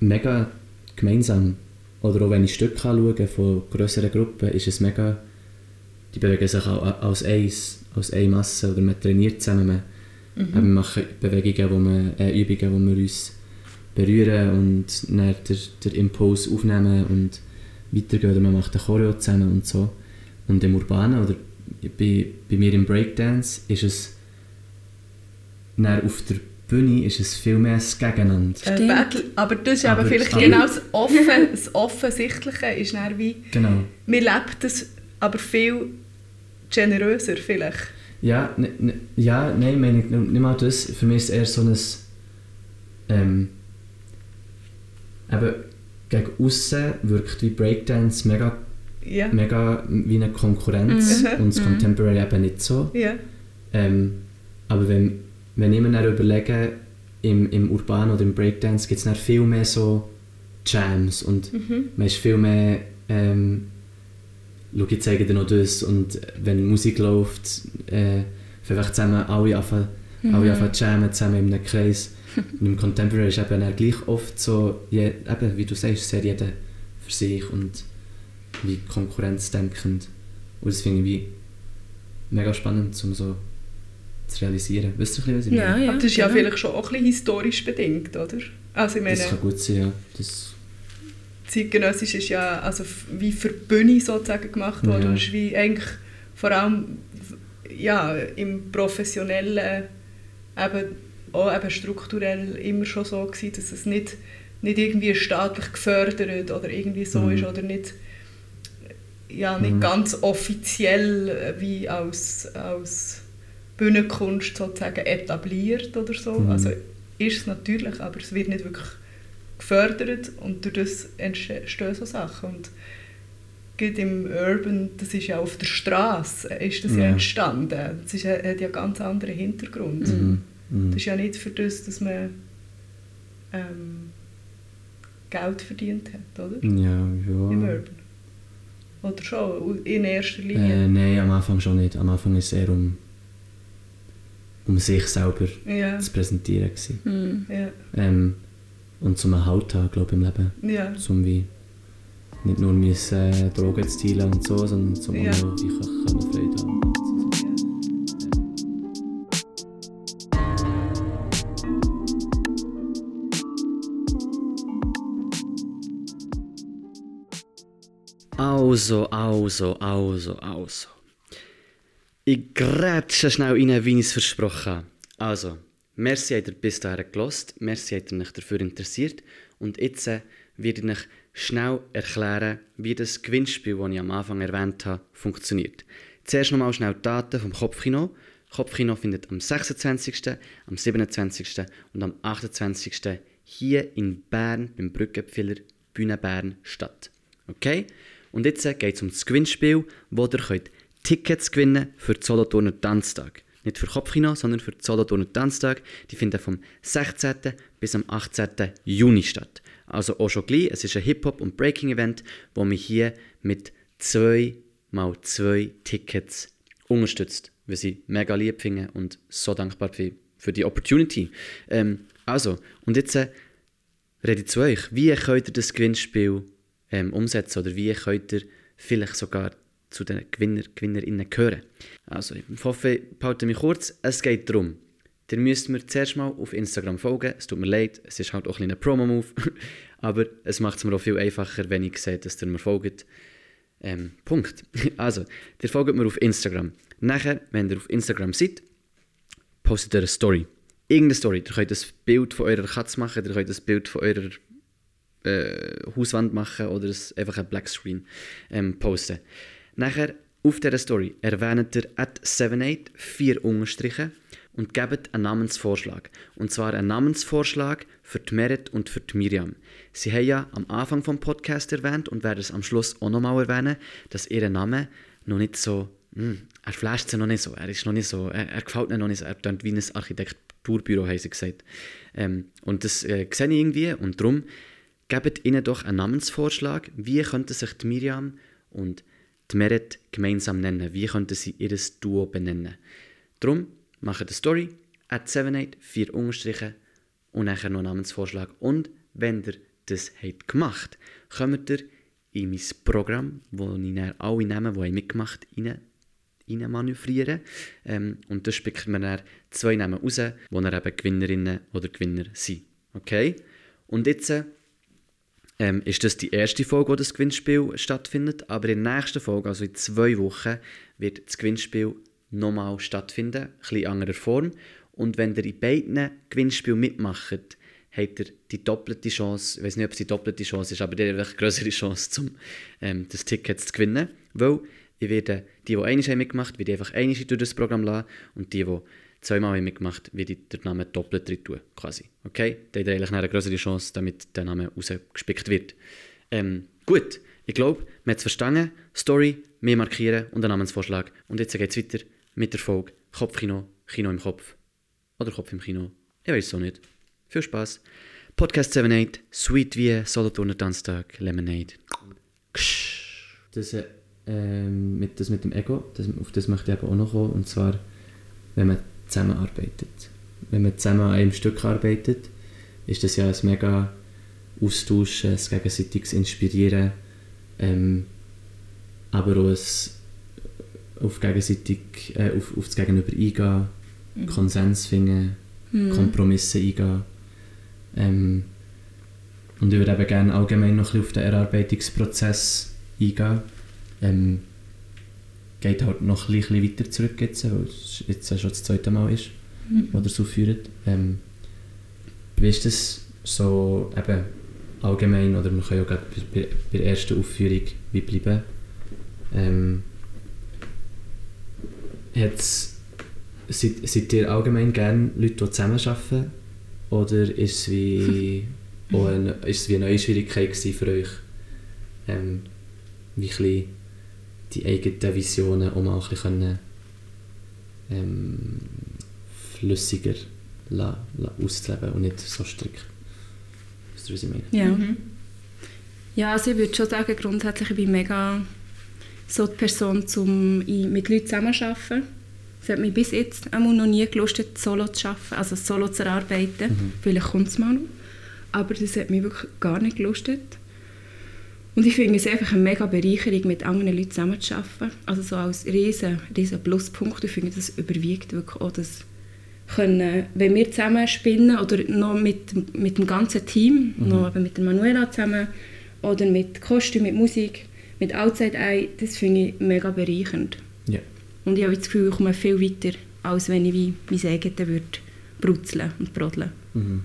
mega gemeinsam. Oder auch wenn ich Stücke anschaue von grösseren Gruppen, ist es mega, die bewegen sich auch als eins, als eine Masse oder man trainiert zusammen. Man, Mhm. wir machen Bewegungen, wo man, äh, Übungen, wo wir uns berühren und dann den, den Impuls aufnehmen und weitergehen oder man macht eine Choreo zusammen und so. Und im Urbanen oder bei, bei mir im Breakdance ist es dann auf der Bühne ist es viel mehr das Gegeneinander. Äh, Stimmt. Battle, aber das ist Aber- aber vielleicht aber- genau das, Offen, das Offensichtliche ist dann wie, Genau. wir leben das aber viel generöser vielleicht. Ja, ne, ne, ja nein, meine ich nicht mal das. Für mich ist es eher so ein. Ähm, eben, gegen außen wirkt wie Breakdance mega, Ja. mega wie eine Konkurrenz Mhm. und das Mhm. Contemporary eben nicht so. ja. Ähm, aber wenn, wenn ich mir dann überlege, im, im Urban oder im Breakdance gibt es dann viel mehr so Jams und Mhm. man ist viel mehr ähm, schau, ich zeige dir noch das und wenn Musik läuft, äh, einfach zusammen alle anfangen, alle anfangen zu jammen, zusammen in einem Kreis. Und im Contemporary ist eben gleich oft so, je, eben, wie du sagst, sehr jeder für sich und wie konkurrenzdenkend. Und das finde ich wie mega spannend, um so zu realisieren. Ein bisschen, was ich Ja, meine? ja. aber das ist ja genau. vielleicht schon auch ein bisschen historisch bedingt, oder? Also ich meine, Das kann gut sein, ja. Das, zeitgenössisch ist ja also wie für Bühne sozusagen gemacht worden. Ja. Und ist wie eigentlich vor allem ja, im Professionellen eben auch eben strukturell immer schon so gewesen, dass es nicht, nicht irgendwie staatlich gefördert oder irgendwie so Mhm. ist oder nicht, ja, nicht Mhm. ganz offiziell äh, wie als, als Bühnenkunst sozusagen etabliert oder so. Mhm. Also ist es natürlich, aber es wird nicht wirklich gefördert und durch das entstehen so Sachen. Und gerade im Urban, das ist ja auf der Straße, ist das ja, Ja. entstanden. Das ist, hat ja einen ganz anderen Hintergrund. mhm. Mhm. Das ist ja nicht für das, dass man ähm, Geld verdient hat, oder? Ja, Im ja. Urban. Oder schon, in erster Linie. Äh, nein, am Anfang schon nicht. Am Anfang war es eher um, um sich selber ja, zu präsentieren. Gewesen. Hm. ja, Ähm, und zum Halt haben, glaube ich, im Leben. ja. Zum wie nicht nur müssen, äh, Drogen zu dealen und so, sondern zum Ja. auch können Freude haben. Also, also, also, also. Ich grätsche schnell rein, wie ich es versprochen habe. Also, merci habt ihr bis dahin gelost, merci habt ihr euch dafür interessiert und jetzt äh, werde ich euch schnell erklären, wie das Gewinnspiel, das ich am Anfang erwähnt habe, funktioniert. Zuerst nochmal schnell die Daten vom Kopfkino. Kopfkino findet am 26., am 27. und am 28. hier in Bern beim Brückenpfeiler Bühne Bern statt. Okay? Und jetzt geht es um das Gewinnspiel, wo ihr könnt Tickets gewinnen für den Solothurner Tanztag. Nicht für Kopfkino, sondern für den Solothurner Tanztag. Die finden vom 16. bis am 18. Juni statt. Also auch schon gleich. Es ist ein Hip-Hop- und Breaking-Event, wo mich hier mit zwei mal zwei Tickets unterstützt, was ich mega lieb finde und so dankbar für die Opportunity. Ähm, also, und jetzt äh, rede ich zu euch. Wie könnt ihr das Gewinnspiel ähm, umsetzen oder wie könnt ihr vielleicht sogar zu den Gewinner, Gewinnerinnen gehören? Also, ich hoffe, ich behalte mich kurz. Es geht darum, ihr müsst mir zuerst mal auf Instagram folgen. Es tut mir leid, es ist halt auch ein kleiner Promo-Move, aber es macht es mir auch viel einfacher, wenn ich sehe, dass ihr mir folgt. Ähm, Punkt. Also, ihr folgt mir auf Instagram. Nachher, wenn ihr auf Instagram seid, postet ihr eine Story. Irgendeine Story. Ihr könnt ein Bild von eurer Katze machen, ihr könnt ein Bild von eurer äh, Hauswand machen oder einfach ein Blackscreen ähm, posten. Nachher auf dieser Story erwähnt ihr at 78 vier Unterstriche und gebt einen Namensvorschlag. Und zwar einen Namensvorschlag für die Merit und für die Miriam. Sie haben ja am Anfang vom Podcast erwähnt und werden es am Schluss auch nochmal erwähnen, dass ihr Name noch nicht so, hm, er flasht sie noch nicht so, er ist noch nicht so, er, er gefällt mir noch nicht so, er klingt wie ein Architekturbüro, haben sie gesagt. Ähm, und das äh, sehe ich irgendwie und darum gebt ihnen doch einen Namensvorschlag, wie könnten sich die Miriam und die Merit gemeinsam nennen, wie könnten sie ihr Duo benennen. Darum macht eine Story, at 78, 4 Unterstriche und nachher noch einen Namensvorschlag. Und wenn ihr das habt gemacht, kommt ihr in mein Programm, wo ich dann alle Namen, die mitgemacht haben, rein manövrieren. Ähm, und da spickt man dann zwei Namen raus, die dann eben Gewinnerinnen oder Gewinner sind. Okay? Und jetzt ähm, ist das die erste Folge, wo das Gewinnspiel stattfindet. Aber in der nächsten Folge, also in zwei Wochen, wird das Gewinnspiel nochmal stattfinden, ein in anderer Form. Und wenn ihr in beiden Gewinnspielen mitmacht, habt ihr die doppelte Chance, ich weiß nicht, ob es die doppelte Chance ist, aber ihr habt eine größere Chance, um ähm, das Ticket zu gewinnen. Weil ich werde die, die einmal mitgemacht haben, einfach einmal durch das Programm lassen und die, die zweimal haben mitgemacht haben, werde ich den Namen doppelt drin tun, quasi. Okay? Dann habt ihr eigentlich eine größere Chance, damit der Name rausgespickt wird. Ähm, gut, ich glaube, man hat es verstanden. Story, mehr markieren und einen Namensvorschlag. Und jetzt geht es weiter mit der Folge Kopfkino, Kino im Kopf. Oder Kopf im Kino. Ich weiß es auch nicht. Viel Spaß. Podcast 78, Sweet wie Solothurner Tanztag, Lemonade. Ksch. Das, äh, ähm, mit, das mit dem Ego, das, auf das möchte ich eben auch noch kommen. Und zwar, wenn man zusammenarbeitet. Wenn man zusammen an einem Stück arbeitet, ist das ja ein mega Austausch, ein gegenseitiges Inspirieren, ähm, aber auch ein auf, gegenseitig, äh, auf, auf das Gegenüber eingehen, mhm. Konsens finden, mhm. Kompromisse eingehen. Ähm, und ich würde eben gerne allgemein noch ein bisschen auf den Erarbeitungsprozess eingehen. Ähm, geht halt noch ein bisschen weiter zurück jetzt, weil es jetzt schon das zweite Mal ist, mhm. wo das aufführt. Ähm, wie ist das so eben allgemein, oder man kann ja gerade bei, bei der ersten Aufführung wie bleiben, ähm, seid, seid ihr allgemein gerne Leute, die zusammenarbeiten? Oder ist es wie, eine, ist es wie eine neue Schwierigkeit für euch, ähm, wie ein die eigenen Visionen um auch ein bisschen ähm, flüssiger la, la auszuleben und nicht so strikt. Weißt du, was ich meine? Ja. Mhm. Ja, also ich würde schon sagen, grundsätzlich bin ich mega so die Person, um mit Leuten zusammenzuarbeiten. Es hat mich bis jetzt auch noch nie gelustet, solo zu arbeiten, also solo zu arbeiten. Mhm. Vielleicht kommt es mal noch. Aber das hat mich wirklich gar nicht gelustet. Und ich finde es einfach eine mega Bereicherung, mit anderen Leuten zusammenzuarbeiten. Also so als riesen, riesen Pluspunkt. Ich finde, das überwiegt wirklich auch das können, wenn wir zusammen spinnen oder noch mit, mit dem ganzen Team, mhm. noch mit der Manuela zusammen oder mit Kostüm, mit Musik, mit Outside Eye, das finde ich mega bereichernd. Ja. Und ich habe das Gefühl, ich komme viel weiter, als wenn ich wie mein eigenes würde brutzeln und brodeln. Mhm.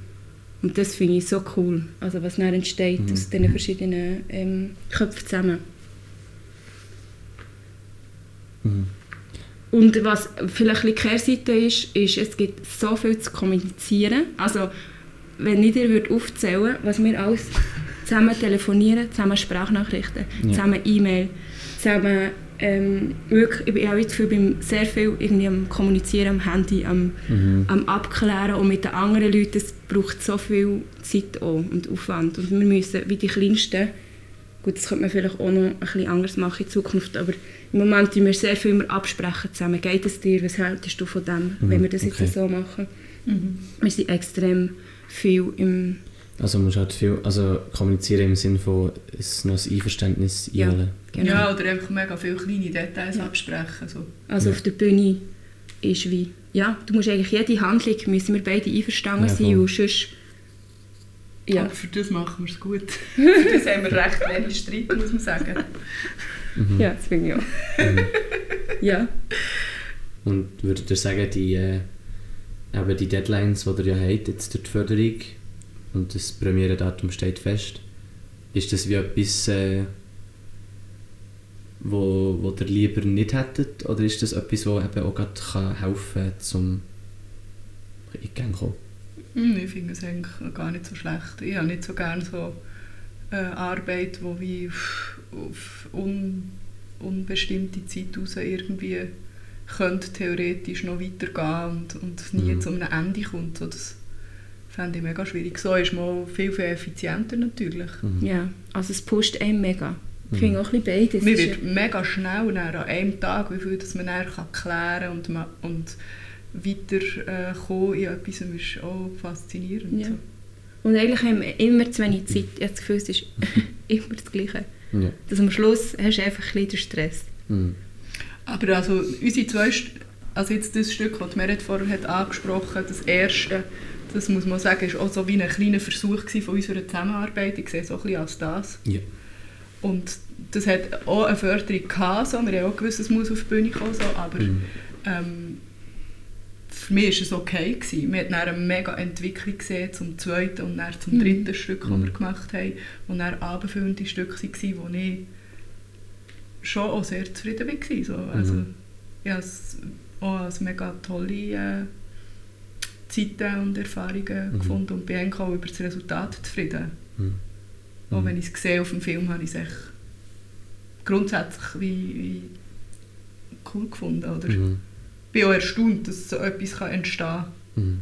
Und das finde ich so cool, also was dann entsteht mhm. aus diesen verschiedenen ähm, Köpfen zusammen. Mhm. Und was vielleicht die Kehrseite ist, ist, es gibt so viel zu kommunizieren. Also, wenn ich dir würde aufzählen was wir alles zusammen telefonieren, zusammen Sprachnachrichten, ja. zusammen E-Mail, zusammen ähm, wirklich, ich habe das Gefühl, bin sehr viel irgendwie am Kommunizieren, am Handy, am, mhm. am Abklären und mit den anderen Leuten, es braucht so viel Zeit und Aufwand und wir müssen, wie die Kleinsten, gut, das könnte man vielleicht auch noch ein bisschen anders machen in Zukunft, aber im Moment tun wir sehr viel immer absprechen zusammen. Geht es dir, was hältst du von dem, mhm. wenn wir das okay. jetzt so machen? Mhm. Wir sind extrem viel im also man muss halt viel also kommunizieren im Sinne von es noch ein Einverständnis ja, einholen. Genau. Ja, oder einfach mega viele kleine Details ja. absprechen. So. Also ja. auf der Bühne ist wie, ja, du musst eigentlich jede Handlung, müssen wir beide einverstanden ja, sein und sonst ja. Aber für das machen wir es gut. für das haben wir recht wenig Streit, muss man sagen. Mhm. Ja, das finde ich auch. Mhm. ja. Und würdet ihr sagen, die, äh, eben die Deadlines, die ihr ja habt, jetzt durch die Förderung, und das Premiere-Datum steht fest. Ist das wie etwas, äh, wo, wo ihr lieber nicht hättet? Oder ist das etwas, das eben auch gerade helfen kann, um in die Gänge kommen? Hm, Ich finde es eigentlich gar nicht so schlecht. Ich habe nicht so gerne so äh, Arbeit, die wie auf, auf un, unbestimmte Zeit raus irgendwie könnte theoretisch noch weitergehen und, und nie Mhm. zu einem Ende kommt. So, das fände ich mega schwierig. So ist man viel, viel effizienter natürlich. Mhm. Ja, also es pusht einem mega. Ich Mhm. finde auch ein bisschen beides. Man wird mega schnell an einem Tag, wie viel das man dann kann klären und, ma- und weiterkommen äh, in etwas, das ist auch faszinierend. Ja. So. Und eigentlich haben wir immer zu wenig Zeit. Ich habe das Gefühl, es ist immer das Gleiche. Ja. Dass am Schluss hast du einfach ein bisschen den Stress. Mhm. Aber also unsere zwei, St- also jetzt das Stück, das Merit vorher hat angesprochen, das erste, das muss man sagen, ist auch so wie ein kleiner Versuch von unserer Zusammenarbeit. Ich sehe es so ein bisschen als das. Ja. Und das hat auch eine Förderung gehabt, so. wir haben auch gewusst, es muss auf die Bühne kommen, so. aber Mhm. ähm, für mich war es okay. Gewesen. Wir haben dann eine mega Entwicklung gesehen zum zweiten und dann zum Mhm. dritten Stück, das wir Mhm. gemacht haben, und dann abendfüllende Stücke waren, wo ich schon auch sehr zufrieden war. So. Also, Mhm. ich habe es auch als mega tolle äh, Zeiten und Erfahrungen Mhm. gefunden und bin eigentlich auch über das Resultat zufrieden. Mhm. Auch Mhm. wenn ich es sehe auf dem Film, habe ich es echt grundsätzlich wie, wie cool gefunden. Oder? Mhm. Ich bin auch erstaunt, dass so etwas kann entstehen kann. Mhm.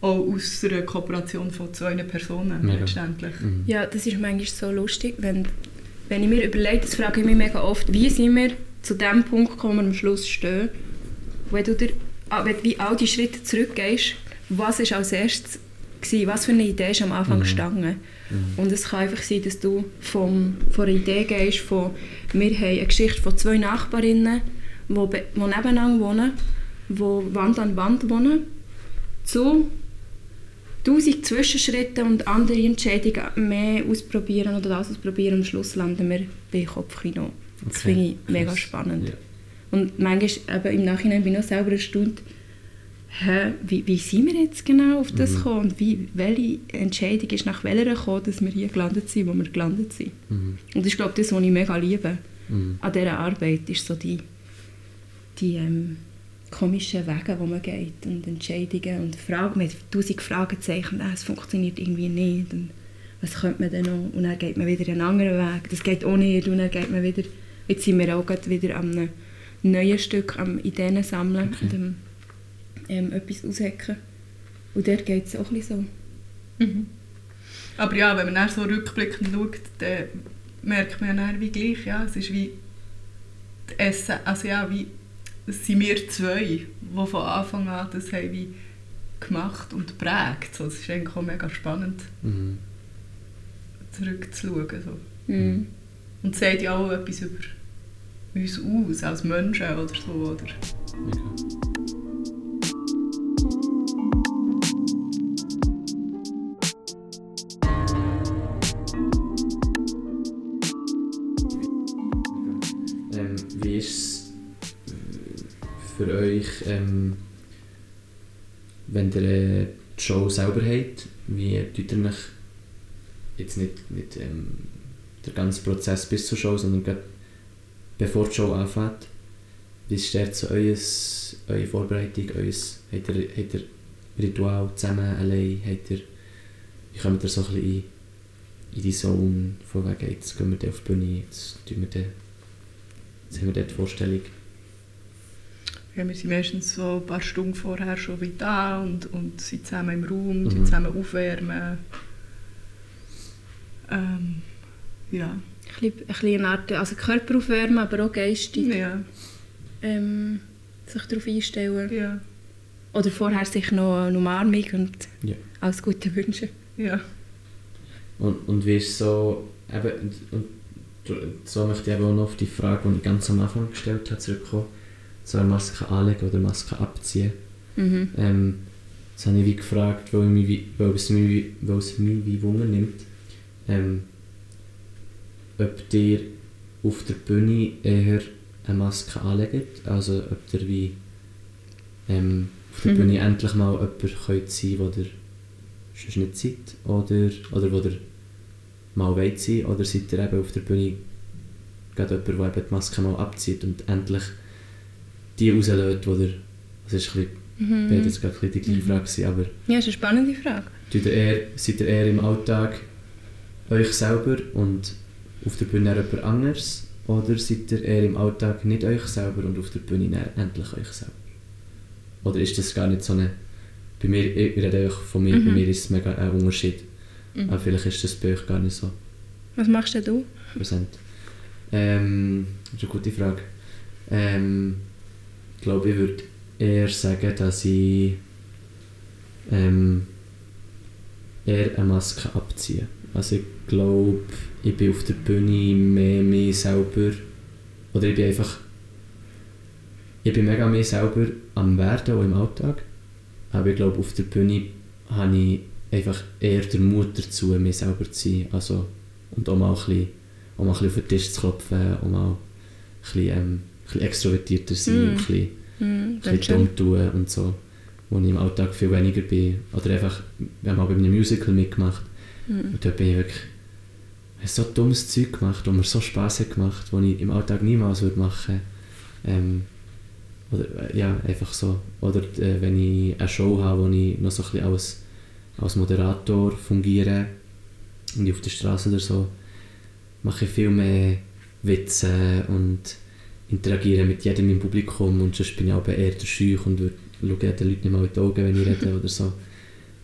Auch aus einer Kooperation von zwei Personen Mega. letztendlich. Mhm. Ja, das ist manchmal so lustig, wenn, wenn ich mir überlege, das frage ich mich mega oft, wie sind wir zu dem Punkt gekommen, wo wir am Schluss stehen, wenn du dir, ah, wenn du wie all die Schritte zurückgehst, was ist als erstes gewesen, was für eine Idee ist am Anfang Mhm. gestanden. Mhm. Und es kann einfach sein, dass du vom, von einer Idee gehst, von, wir haben eine Geschichte von zwei Nachbarinnen, die, die nebeneinander wohnen, die Wand an Wand wohnen, zu tausend Zwischenschritte und andere Entscheidungen mehr ausprobieren oder das ausprobieren. Am Schluss landen wir bei Kopfkino. Das Okay, finde ich mega spannend. Ja. Und manchmal, eben im Nachhinein bin ich auch selber erstaunt, hä, wie, wie sind wir jetzt genau auf das Mhm. gekommen und wie, welche Entscheidung ist nach welcher gekommen, dass wir hier gelandet sind, wo wir gelandet sind. Mhm. Und ist, glaube ich, das, was ich mega liebe Mhm. an dieser Arbeit, ist so die, die ähm, komischen Wege, die man geht und Entscheidungen und Fragen. Man hat tausend Fragezeichen, ah, es funktioniert irgendwie nicht und was könnte man denn noch? Und dann geht man wieder einen anderen Weg, das geht auch nicht und dann geht man wieder, jetzt sind wir auch gerade wieder an einem neuen Stück, am Ideen sammeln Okay. Ähm, etwas aushacken. Und dort geht es auch ein so. Mhm. Aber ja, wenn man dann so rückblickend schaut, dann merkt man dann wie gleich, ja, es ist wie das Essen, also ja, wie, es sind wir zwei, die von Anfang an das haben wie gemacht und geprägt. So, es ist eigentlich auch mega spannend, Mhm. zurückzuschauen. So. Mhm. Und es sagt ja auch etwas über uns aus, als Menschen oder so. Oder? Mega. Für euch, ähm, wenn ihr äh, die Show selber habt? Wie tut ihr euch jetzt nicht, nicht ähm, der ganze Prozess bis zur Show, sondern gerade bevor die Show anfängt? Wie ist dort so eure Vorbereitung? Euer, habt, ihr, habt ihr Ritual zusammen, allein? Habt ihr, wie kommt ihr so ein bisschen in, in die Zone von wegen, jetzt gehen wir auf die Bühne, jetzt, tun wir dann, jetzt haben wir dort die Vorstellung? Ja, wir sind meistens so ein paar Stunden vorher schon wieder da und, und sind zusammen im Raum, Mhm. sind zusammen aufwärmen. Ähm, ja. Ein bisschen, ein bisschen eine Art, also Körper aufwärmen, aber auch geistig ja, ähm, sich darauf einstellen. ja, Oder vorher sich noch eine Umarmung und Ja. alles Gute wünschen. ja. Und, und wie ist so, eben, und, und so möchte ich eben auch noch auf die Frage, die ich ganz am Anfang gestellt habe, zurückkommen. So eine Maske anlegen oder Maske abziehen. Mhm. Ähm, das habe ich wie gefragt, weil, ich mich, wie- weil, es, mich, wie- weil es mich wie Wunder nimmt. Ähm, ob ihr auf der Bühne eher eine Maske anlegt, also ob ihr wie ähm, auf der Mhm. Bühne endlich mal jemand könnt sein könnt, der sonst nicht seid, oder, oder wo ihr mal wollt sein, oder seid ihr eben auf der Bühne gerade jemand, der eben die Maske mal abzieht und endlich die rauslässt, die ihr, das ist ein bisschen Mhm. Jetzt gerade ein bisschen die gleiche Frage gewesen, aber Ja, das ist eine spannende Frage. tut ihr eher, seid ihr eher im Alltag euch selber und auf der Bühne jemand anderes? Oder seid ihr eher im Alltag nicht euch selber und auf der Bühne endlich euch selber? Oder ist das gar nicht so eine... Bei mir, ich rede von mir, bei mir ist es mega ein Unterschied. Aber vielleicht ist das bei euch gar nicht so Was machst denn du? präsent. Ähm, das ist eine gute Frage. Ähm, ich glaube, ich würde eher sagen, dass ich ähm, eher eine Maske abziehe. Also ich glaube, ich bin auf der Bühne mehr mich selber oder ich bin einfach ich bin mega mich selber am werden, auch im Alltag. Aber ich glaube, auf der Bühne habe ich einfach eher den Mut dazu, mich selber zu sein. Also, und auch mal ein bisschen, auch mal ein bisschen auf den Tisch zu klopfen, auch mal ein bisschen, ähm, bisschen extrovertierter sein, Mm. ein bisschen, ein ist bisschen dumm tun und so. Wo ich im Alltag viel weniger bin. Oder einfach, wir haben mal bei einem Musical mitgemacht Hm. und dort bin ich wirklich ich so dummes Zeug gemacht, wo mir so Spass hat gemacht, was ich im Alltag niemals würde machen ähm, oder ja, einfach so. Oder äh, wenn ich eine Show habe, wo ich noch so ein bisschen als, als Moderator fungiere und ich auf der Straße oder so, mache ich viel mehr Witze und interagiere mit jedem im Publikum und sonst bin ich aber eher der Scheuch und würde schaue den Leuten nicht mal in die Augen, wenn ich rede oder so.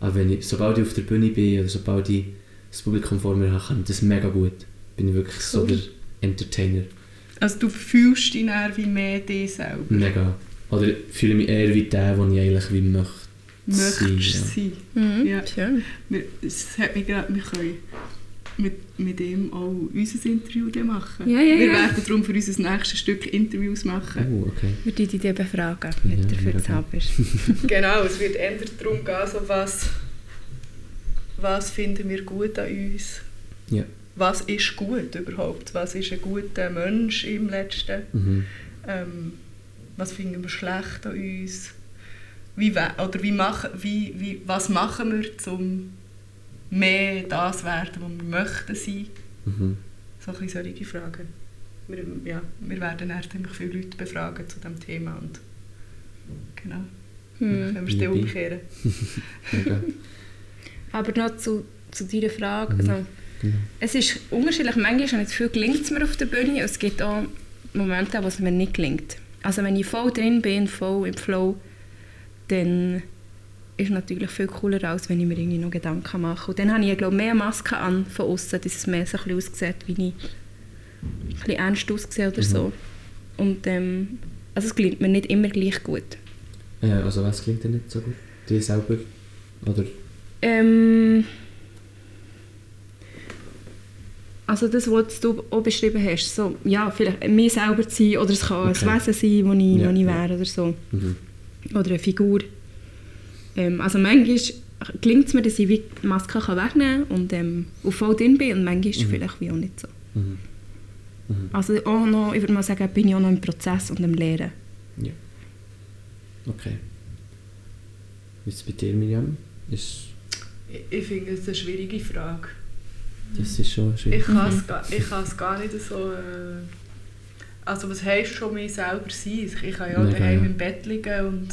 Aber wenn ich, sobald ich auf der Bühne bin oder sobald ich das Publikum vor mir habe, kann ich das mega gut. Bin ich wirklich so Cool. der Entertainer. Also du fühlst dich dann wie mehr dich selber. Mega. Oder fühle mich eher wie der, den ich eigentlich wie möchte. Möchtest sein, sein. Mhm, Ja. Schön. Wir, es hat mich gerade, wir können mit, mit ihm auch unser Interview machen. Ja, ja, wir ja. werden darum für unser nächstes Stück Interviews machen. Oh, okay. Wir dich dann befragen, wenn Ja, du dafür zu haben bist. Genau, es wird eher darum gehen, so was, was finden wir gut an uns. Ja. Was ist gut überhaupt? Was ist ein guter Mensch im Letzten? Mhm. Ähm, was finden wir schlecht an uns? Wie, oder wie machen, wie, wie, was machen wir, um mehr das werden, was wir möchten sein? Mhm. So ein bisschen solche Fragen. Wir, ja, wir werden ziemlich viele Leute befragen zu diesem Thema und genau, Hm. können wir es umkehren. Aber noch zu, zu deiner Frage. Mhm. Also, es ist unterschiedlich. Manchmal habe ich das Gefühl, gelingt es mir auf der Bühne. Es gibt auch Momente, wo es mir nicht gelingt. Also wenn ich voll drin bin, voll im Flow, dann ist natürlich viel cooler, als wenn ich mir irgendwie noch Gedanken mache. Und dann habe ich, glaube mehr Maske an von außen, dass es mehr so ein aussieht, wie ich ein bisschen ernst aussehe oder Mhm. so. Und ähm, also es gelingt mir nicht immer gleich gut. Äh, also was klingt dir nicht so gut? Dir selber? Oder? Ähm, also das, was du auch beschrieben hast, so, ja, vielleicht mir selber zu sein oder es kann Okay. ein Wesen sein, das ich, Ja, wo ich ja. wäre oder so. Mhm. Oder eine Figur. Ähm, also manchmal gelingt es mir, dass ich die Maske kann wegnehmen kann und ähm, auf voll drin bin und manchmal Mhm. vielleicht wie auch nicht so. Mhm. Mhm. Also auch noch, ich würde mal sagen, bin ich auch noch im Prozess und am Lernen. Ja. Okay. Wie ist es bei dir, Miriam? Ist, Ich, ich finde es eine schwierige Frage. das ist schon Ich schwierig. kann es gar, ich kann es gar nicht so... Äh, also was heisst schon mich selber sein? Ich kann ja auch Mega, daheim ja. im Bett liegen und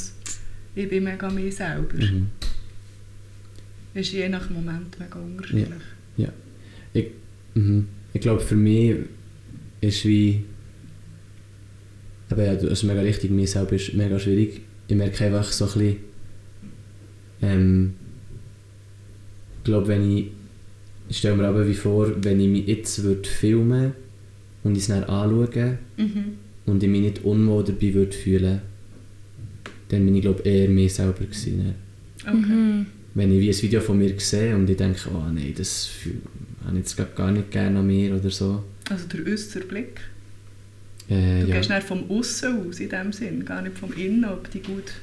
ich bin mega mich selber. Mhm. Ist je nach Moment mega unterschiedlich. Ich, mhm. ich glaube, für mich ist wie. Aber ja, du hast mega richtig, mir selber ist mega schwierig. Ich merke einfach so ein bisschen. Ähm, ich glaube, wenn ich. Ich stelle mir aber wie vor, wenn ich mich jetzt würde filmen und ich es dann anschaue Mhm. und ich mich nicht unwohl dabei würde fühlen, dann bin ich glaube eher mir selber gewesen. Okay. Mhm. Wenn ich wie ein Video von mir sehe und ich denke, oh nein, das habe ich jetzt grad gar nicht gerne an mir oder so. Also der äußere Blick. Äh, Du ja. gehst nicht vom Aussen aus in dem Sinn, gar nicht vom Innen, ob die gut...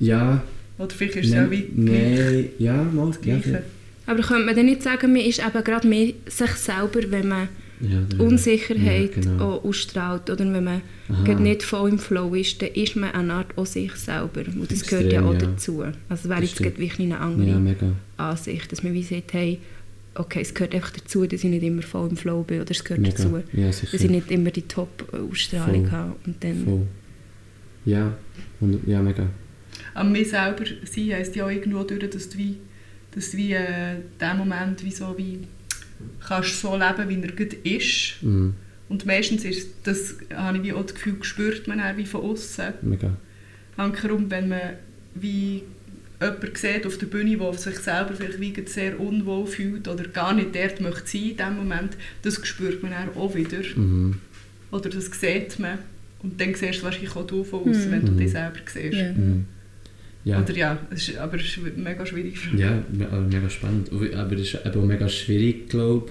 ja, Oder vielleicht ist es auch wie nein, ja, mal, das ja, Gleiche. Aber könnte man dann nicht sagen, man ist eben gerade mehr sich selber, wenn man ja. Unsicherheit Ja, genau. ausstrahlt oder wenn man nicht voll im Flow ist, dann ist man eine Art auch sich selber. Und das gehört ja Extrem, auch ja. dazu. Also es wäre Das jetzt gerade wirklich eine andere Ja, mega. Ansicht, dass man wie sagt, hey, okay, es gehört einfach dazu, dass ich nicht immer voll im Flow bin oder es gehört mega. dazu, Ja, dass ich nicht immer die Top-Ausstrahlung habe. Und dann, Voll. Ja, und, ja, mega. An mir selber sein heisst ja auch irgendwo durch, dass du wie, dass du wie äh, diesen Moment wie so wie kannst so leben, wie er gerade ist. Mhm. Und meistens ist das, habe ich wie auch das Gefühl, spürt man dann wie von außen. Mega. Hankerum, wenn man wie jemanden sieht auf der Bühne, der sich selber vielleicht wie sehr unwohl fühlt oder gar nicht dort möchte sein in dem Moment, das spürt man auch wieder. Mhm. Oder das sieht man. Und dann siehst du wahrscheinlich auch du von außen, Mhm. wenn du Mhm. dich selber siehst. Ja. Mhm. Ja. Oder ja, es ist, aber es ist mega schwierig. Ja, aber mega spannend. Aber es ist eben mega schwierig, glaube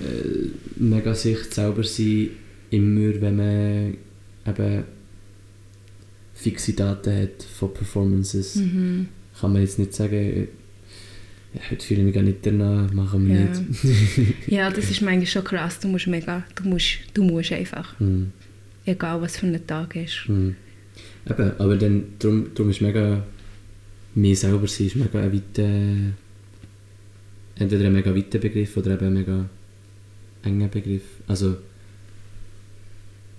ich. Äh, mega sich selber sein, immer wenn man eben fixe Daten hat von Performances. Mhm. Kann man jetzt nicht sagen, ja, heute fühle ich mich gar nicht danach, machen wir Ja. nicht. Ja, das ist manchmal schon krass. Du musst mega, du musst, du musst einfach, Hm. egal was für ein Tag ist. Hm. Eben, aber dann, darum, darum ist mega, mir selber sein, ist mega ein weiter, entweder ein mega weiter Begriff oder eben ein mega enger Begriff. Also,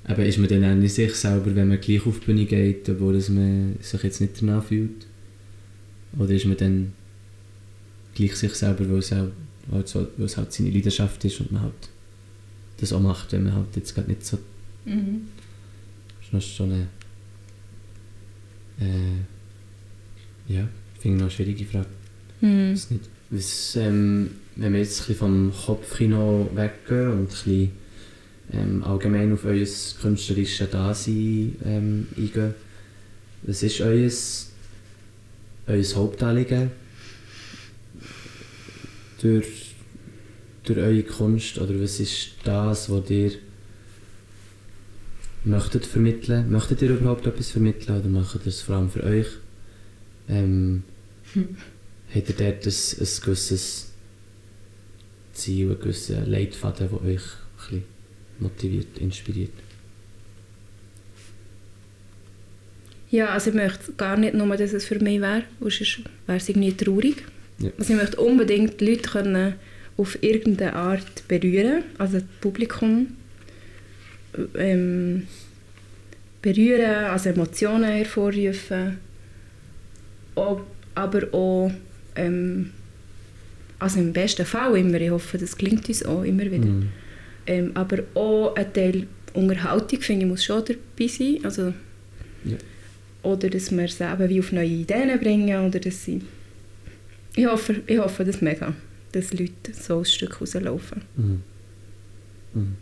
eben ist man dann auch nicht sich selber, wenn man gleich auf die Bühne geht, obwohl dass man sich jetzt nicht danach fühlt? Oder ist man dann gleich sich selber, weil es, auch, halt weil es halt seine Leidenschaft ist und man halt das auch macht, wenn man halt jetzt gerade nicht so Mhm. das ist schon eine. Äh, ja, finde ich noch eine schwierige Frage. Mhm. Nicht. Was, ähm, wenn wir jetzt ein bisschen vom Kopfkino weggehen und ein bisschen ähm, allgemein auf euer künstlerisches Dasein ähm, eingehen, was ist euer, euer Hauptanliegen durch, durch eure Kunst? Oder was ist das, was ihr möchtet vermitteln? Möchtet ihr überhaupt etwas vermitteln oder macht ihr das vor allem für euch? Ähm, Habt ihr dort ein, ein gewisses Ziel, einen gewissen Leitfaden, der euch ein bisschen motiviert, inspiriert? Ja, also ich möchte gar nicht nur, dass es für mich wäre, sonst wäre es irgendwie traurig. Ja. Also ich möchte unbedingt die Leute können auf irgendeine Art berühren, also das Publikum ähm, berühren, also Emotionen hervorrufen, Ob, aber auch, ähm, also im besten Fall immer, ich hoffe, das gelingt uns auch immer wieder, Mhm. ähm, aber auch ein Teil Unterhaltung, finde ich, muss schon dabei sein, also Ja. oder dass wir sie eben wie auf neue Ideen bringen oder dass sie ich hoffe, ich hoffe das mega, dass Leute so ein Stück rauslaufen. Mhm. Mhm.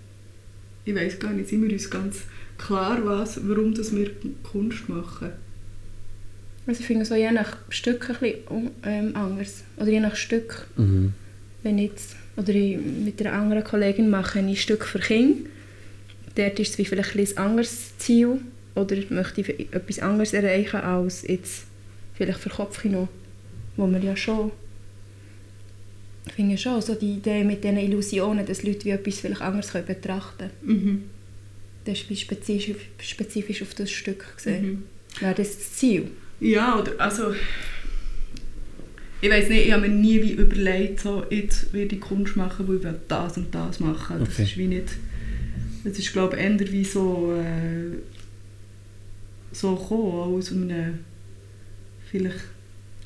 Ich weiß gar nicht, sind wir uns ganz klar, was, warum das wir Kunst machen? Also ich finde so je nach Stück ein bisschen ähm, anders. Oder je nach Stück, Mhm. wenn ich jetzt, oder ich mit einer anderen Kollegin mache ich ein Stück für Kinder. Dort ist es wie vielleicht ein, bisschen ein anderes Ziel. Oder möchte ich etwas anderes erreichen als jetzt vielleicht für Kopfkino. Wo wir ja schon, ich finde schon, so die Idee mit diesen Illusionen, dass Leute wie etwas vielleicht anders können betrachten können. Mhm. Das ist wie spezifisch, spezifisch auf das Stück gesehen. Mhm. Wäre das das Ziel? Ja, oder also ich weiß nicht, ich habe mir nie wie überlegt, so, jetzt werde ich Kunst machen, wo ich will das und das machen. Das Okay. ist wie nicht, das ist glaube ich eher wie so äh, so gekommen, auch aus einem vielleicht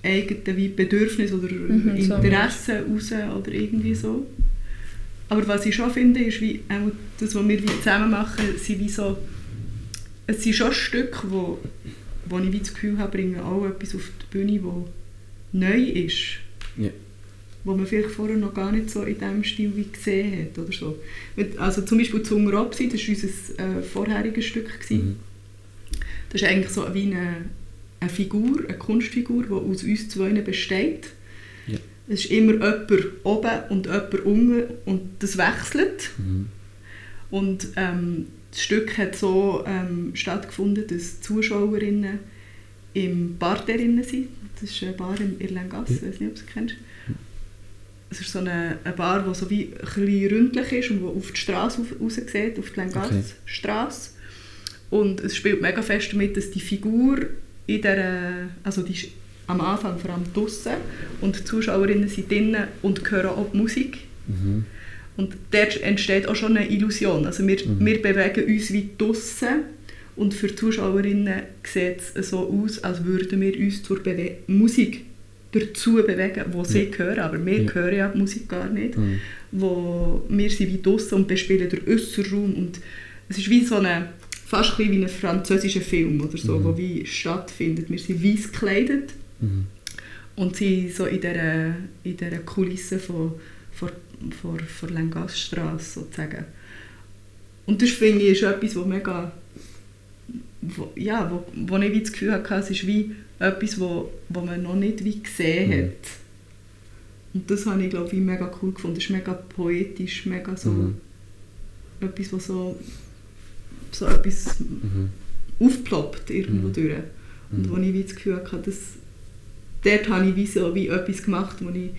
eigenen wie Bedürfnis oder Mhm, so. Interesse raus oder irgendwie so. Aber was ich schon finde, ist wie auch das, was wir wie zusammen machen, sind wie so es sind schon Stücke, wo, wo ich wie das Gefühl habe, bringen auch etwas auf die Bühne, wo neu ist. Ja. Wo man vielleicht vorher noch gar nicht so in diesem Stil wie gesehen hat. Oder so. Also zum Beispiel «Zunger Opsi», das war unser äh, vorheriges Stück. gewesen. Mhm. Das ist eigentlich so wie eine, eine Figur, eine Kunstfigur, die aus uns zwei besteht. Ja. Es ist immer jemand oben und jemand unten und das wechselt. Mhm. Und ähm, das Stück hat so ähm, stattgefunden, dass Zuschauerinnen im Parterre sind. Das ist eine Bar in Irlengasse, ich weiß nicht, ob du sie kennst. Es ist so eine, eine Bar, die so wie ein ründlich ist und die auf die Straße auf- raussieht, auf die Lengasse-Straße. Und es spielt mega fest damit, dass die Figur in der, also die ist am Anfang vor allem draussen und die Zuschauerinnen sind drinnen und hören auch die Musik. Mhm. Und dort entsteht auch schon eine Illusion. Also wir, Mhm. wir bewegen uns wie draussen Und für die Zuschauerinnen sieht es so aus, als würden wir uns zur Bewe Musik dazu bewegen, wo sie Ja. hören. Aber wir Ja. hören ja die Musik gar nicht. Mhm. Wo wir sind wie draussen und bespielen den Äußerraum. Und es ist wie so eine, fast ein wie ein französischer Film oder so, Mhm. wo wie stattfindet. Wir sind weiß gekleidet Mhm. und sind so in dieser, in dieser Kulisse von, von, von, von Langasstrasse sozusagen. Und das finde ich ist etwas, wo mega, wo, ja, wo, wo ich wie das Gefühl hatte, es ist wie etwas, wo, wo man noch nicht wie gesehen Mhm. hat. Und das habe ich glaube ich mega cool gefunden. Es ist mega poetisch, mega so Mhm. etwas, wo so, so etwas Mhm. aufploppt irgendwo Mhm. durch. Und Mhm. wo ich wie das Gefühl hatte, dass dort habe ich wie so wie etwas gemacht, wo ich,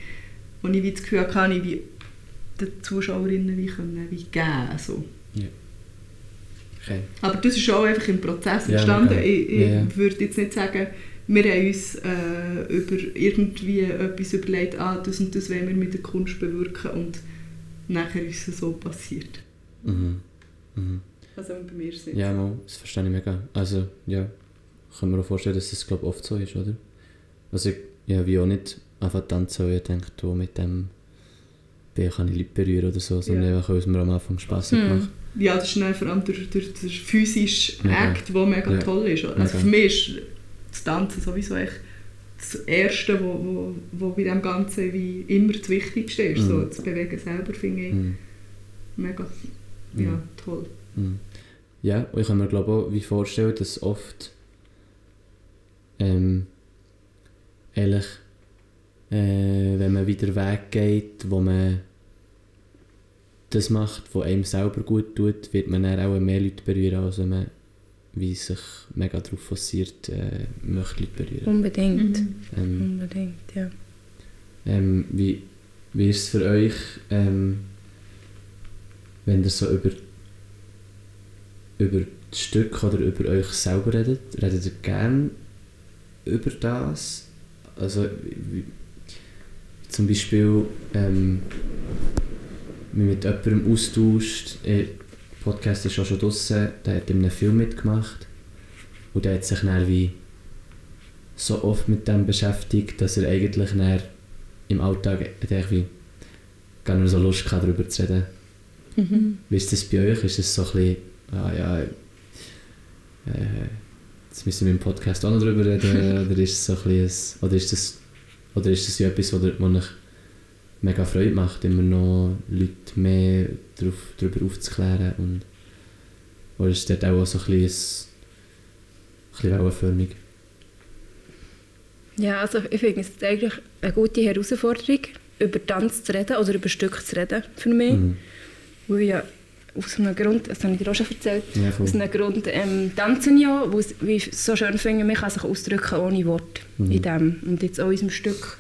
wo ich wie das Gefühl hatte, wie den Zuschauerinnen wie, können, wie geben so. Okay. Aber das ist auch einfach im Prozess Ja, entstanden. mega. ich ich Ja, ja. würde jetzt nicht sagen, wir haben uns äh, über irgendwie etwas überlegt, ah, das und das wollen wir mit der Kunst bewirken und nachher ist es so passiert. Mhm. Mhm. Also bei mir ist es nicht Ja, mal, das verstehe ich mega. Also, ja, kann mir auch vorstellen, dass das, glaube oft so ist, oder? Also, ich, ja, wie auch nicht einfach tanzen, weil ich denke, du, mit dem B kann ich Leute berühren oder so, sondern Ja. einfach, weil es mir am Anfang Spass Hm. gemacht. Ja, das ist dann vor allem durch, durch den physischen Mega. Act, der mega Ja. toll ist. Also Mega. für mich ist das Tanzen sowieso echt das Erste, wo, wo, wo bei dem Ganzen wie immer das Wichtigste ist. Mhm. So, das Bewegen selber finde ich Mhm. mega ja, Mhm. toll. Mhm. Ja, und ich kann mir glaube auch wie vorstellen, dass oft ähm, ehrlich, äh, wenn man wieder Weg geht, wo man das macht, was einem selber gut tut, wird man dann auch mehr Leute berühren, als wenn man wie sich mega darauf fokussiert, äh, möchte Leute berühren. Unbedingt. Mhm. Ähm, Unbedingt, ja. ähm, wie, wie ist es für euch, ähm, wenn ihr so über, über das Stück oder über euch selber redet? Redet ihr gerne über das? Also, wie, zum Beispiel, ähm, wenn mit jemandem austauscht, der Podcast ist auch schon draussen, der hat in einem Film mitgemacht und der hat sich dann wie so oft mit dem beschäftigt, dass er eigentlich dann im Alltag hat er wie gar nicht so Lust gehabt, darüber zu reden. Mhm. Wie ist das bei euch? Ist es so ein bisschen, ah ja, äh, jetzt müssen wir im Podcast auch noch darüber reden, oder ist es so ein bisschen, ein, oder ist das, oder ist das ja etwas, was euch mega Freude macht, immer noch Leute mehr darauf, darüber aufzuklären und oder ist dort auch so ein bisschen, ein, bisschen wellenförmig? Ja, also ich finde es eigentlich eine gute Herausforderung, über Tanz zu reden oder über Stück zu reden für mich. Mhm. Weil ja aus einem Grund, das habe ich dir auch schon erzählt, Ja, aus einem Grund ähm, tanzen ja, wo wie ich es so schön finde, man kann sich ausdrücken ohne Wort Mhm. in dem. Und jetzt auch in unserem Stück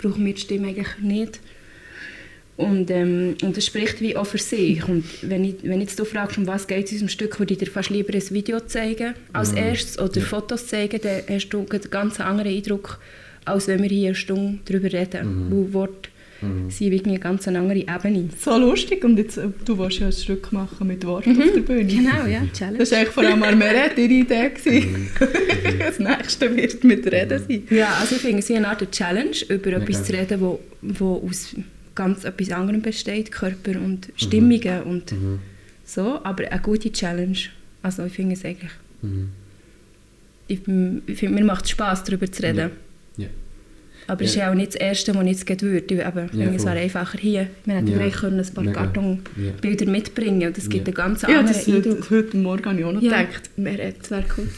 brauchen wir die Stimme eigentlich nicht. Und, ähm, und das spricht wie auch für sich. Und wenn, ich, wenn jetzt du fragst, um was geht es in unserem Stück, würde ich dir fast lieber ein Video zeigen als Mhm. erstes oder Ja. Fotos zeigen, dann hast du einen ganz anderen Eindruck, als wenn wir hier eine Stunde darüber reden. Mhm. Weil Worte Mhm. sind irgendwie eine ganz andere Ebene. So lustig und jetzt, äh, du willst ja ein Stück machen mit Worten Mhm. auf der Bühne. Genau, ja, Challenge. Das war eigentlich vor allem Armeret ihre Idee. Mhm. Das nächste wird mit Reden sein. Ja, also ich finde es wie eine Art Challenge, über Mega. etwas zu reden, wo, wo aus ganz etwas anderem besteht, Körper und Stimmungen und Mhm. so, aber eine gute Challenge. Also ich finde es eigentlich, Mhm. ich, ich finde, mir macht es Spass, darüber zu reden. Ja. Ja. Aber es ist Ja. ja auch nicht das Erste, was ich jetzt gehen würde. Aber ich finde, es wäre einfacher hier. Wir hätten Ja. vielleicht können ein paar. Kartonbilder Ja. mitbringen und das gibt Ja. einen ganz Ja, anderen das heute, Eindruck. heute Morgen habe ich auch noch Ja. gedacht. Meret. Das wäre cool.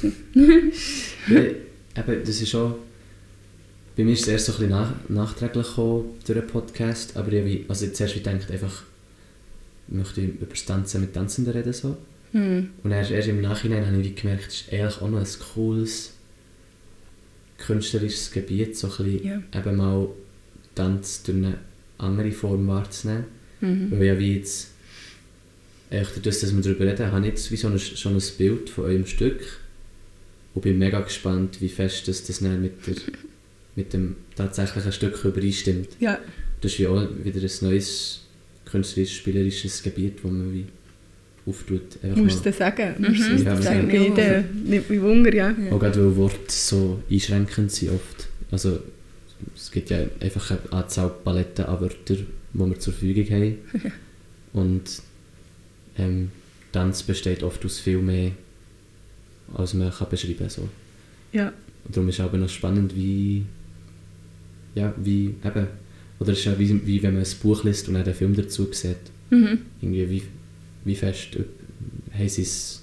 Ja, eben, das ist auch... Bei mir ist es erst so ein bisschen nach, nachträglich gekommen durch den Podcast, aber ich also zuerst wie gedacht, einfach möchte ich über das Tanzen mit Tanzenden reden so. Hm. Und erst, erst im Nachhinein habe ich gemerkt, es ist eigentlich auch noch ein cooles künstlerisches Gebiet, so ein bisschen Ja. eben mal Tanz durch eine andere Form wahrzunehmen. Mhm. Weil ja wie jetzt, echt durch das, dass wir darüber reden, habe ich jetzt wie so ein, schon ein Bild von eurem Stück und bin mega gespannt, wie fest das, das dann mit, der, mit dem tatsächlichen Stück übereinstimmt. Ja. Das ist wie auch wieder ein neues künstlerisches, spielerisches Gebiet, wo man wie auftut. Musst du sagen? Mhm. Musst Ja, das wir sagen? nimmt mich Wunder, ja. Ja. Auch gerade weil Worte so einschränkend sind oft. Also es gibt ja einfach eine Anzahl Paletten an Wörtern, die wir zur Verfügung haben. Und ähm, Tanz besteht oft aus viel mehr, als man kann beschreiben kann. So. Ja, Und darum ist es aber noch spannend, wie, ja, wie eben, oder es ist ja wie, wie wenn man ein Buch liest und dann den Film dazu sieht. Mhm. Irgendwie wie, wie fest haben sie es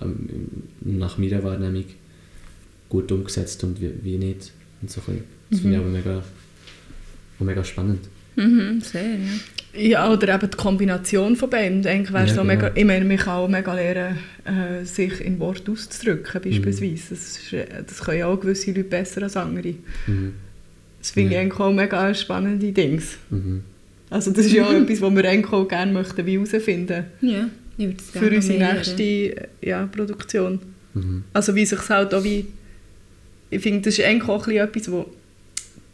ähm, nach meiner Wahrnehmung gut umgesetzt und wie, wie nicht. Und so ein. Das finde ich aber mega, mega spannend. Mhm, sehr, ja. Ja, oder eben die Kombination von beiden. Eigentlich wäre Ja, so genau. mega, ich meine, man kann auch mega lernen, äh, sich in Wort auszudrücken, Mhm. beispielsweise. Das, ist, äh, das können ja auch gewisse Leute besser als andere. Mhm. Das finde Ja. ich eigentlich auch mega spannende Dings. Mhm. Also das ist ja auch etwas, was wir eigentlich auch gerne möchten wie herausfinden Ja, ich würde es für unsere mehr nächste äh, ja, Produktion. Mhm. Also wie sich halt auch wie... Ich finde, das ist eigentlich auch ein bisschen etwas, wo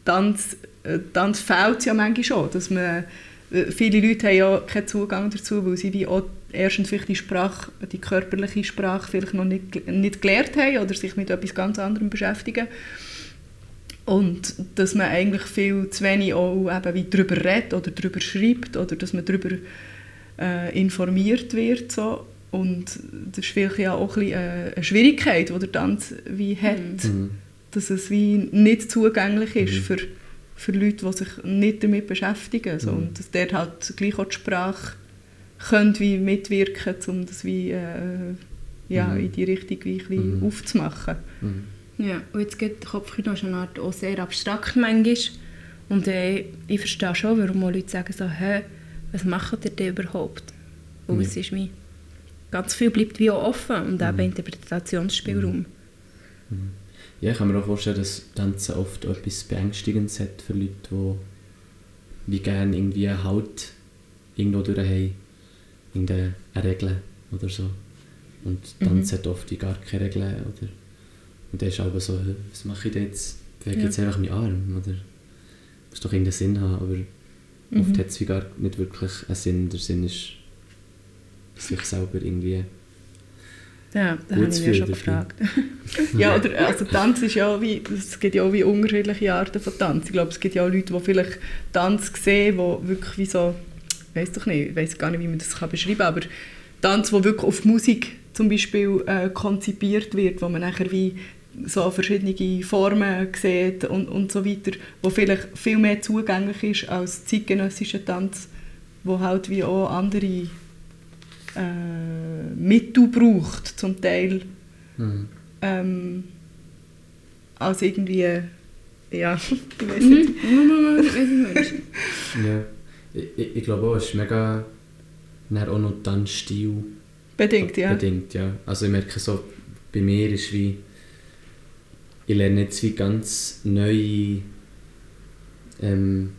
Tanz, äh, Tanz fehlt ja manchmal schon, dass man... äh, Viele Leute haben ja keinen Zugang dazu, weil sie wie auch erstens vielleicht die Sprache, die körperliche Sprache vielleicht noch nicht, nicht gelernt haben oder sich mit etwas ganz anderem beschäftigen. Und dass man eigentlich viel zu wenig auch eben wie darüber redet oder darüber schreibt oder dass man darüber äh, informiert wird. So. Und das ist vielleicht ja auch ein bisschen äh, eine Schwierigkeit, die der Tanz wie hat, Mhm. dass es wie nicht zugänglich ist Mhm. für, für Leute, die sich nicht damit beschäftigen. So. Mhm. Und dass dort halt gleich auch die Sprache könnte wie mitwirken, um das wie, äh, ja, Mhm. in die Richtung wie ein bisschen Mhm. aufzumachen. Mhm. Ja, und jetzt geht der Kopfkino schon eine Art auch sehr abstrakt manchmal. Und äh, ich verstehe schon, warum auch Leute sagen so, hä, was macht ihr denn überhaupt? Und Ja. es ist wie, ganz viel bleibt wie auch offen und eben Mhm. Interpretationsspielraum. Ja, ich kann mir auch vorstellen, dass Tanzen oft etwas Beängstigendes hat für Leute, die wie gerne irgendwie einen Halt irgendwo durch haben, irgendeine Regel oder so. Und Tanz hat oft wie gar keine Regeln. Oder, und dann ist aber so, «Hä, was mache ich jetzt? Bewege Ja. jetzt einfach meinen Arm? Oder muss doch irgendeinen Sinn haben, aber oft hat es wie gar nicht wirklich einen Sinn. Der Sinn ist, sich selber irgendwie Ja, da habe ich mich ja schon gefragt. Ja, oder, also Tanz ist ja wie, es gibt ja auch wie unterschiedliche Arten von Tanz. Ich glaube, es gibt ja auch Leute, die vielleicht Tanz sehen, die wirklich wie so, ich weiß doch nicht, ich weiß gar nicht, wie man das kann beschreiben kann, aber Tanz, wo wirklich auf Musik zum Beispiel äh, konzipiert wird, wo man nachher wie so verschiedene Formen sieht und, und so weiter, wo vielleicht viel mehr zugänglich ist als zeitgenössischer Tanz, wo halt wie auch andere äh, Mittel braucht, zum Teil Mhm. ähm, als irgendwie, ja, ich weiß Mhm. nicht. Ja, ich, ich, glaube auch, es ist mega dann auch noch Tanzstil Bedingt, ja. bedingt, ja. Also ich merke so, bei mir ist wie, ich lerne jetzt wie ganz neue, ähm,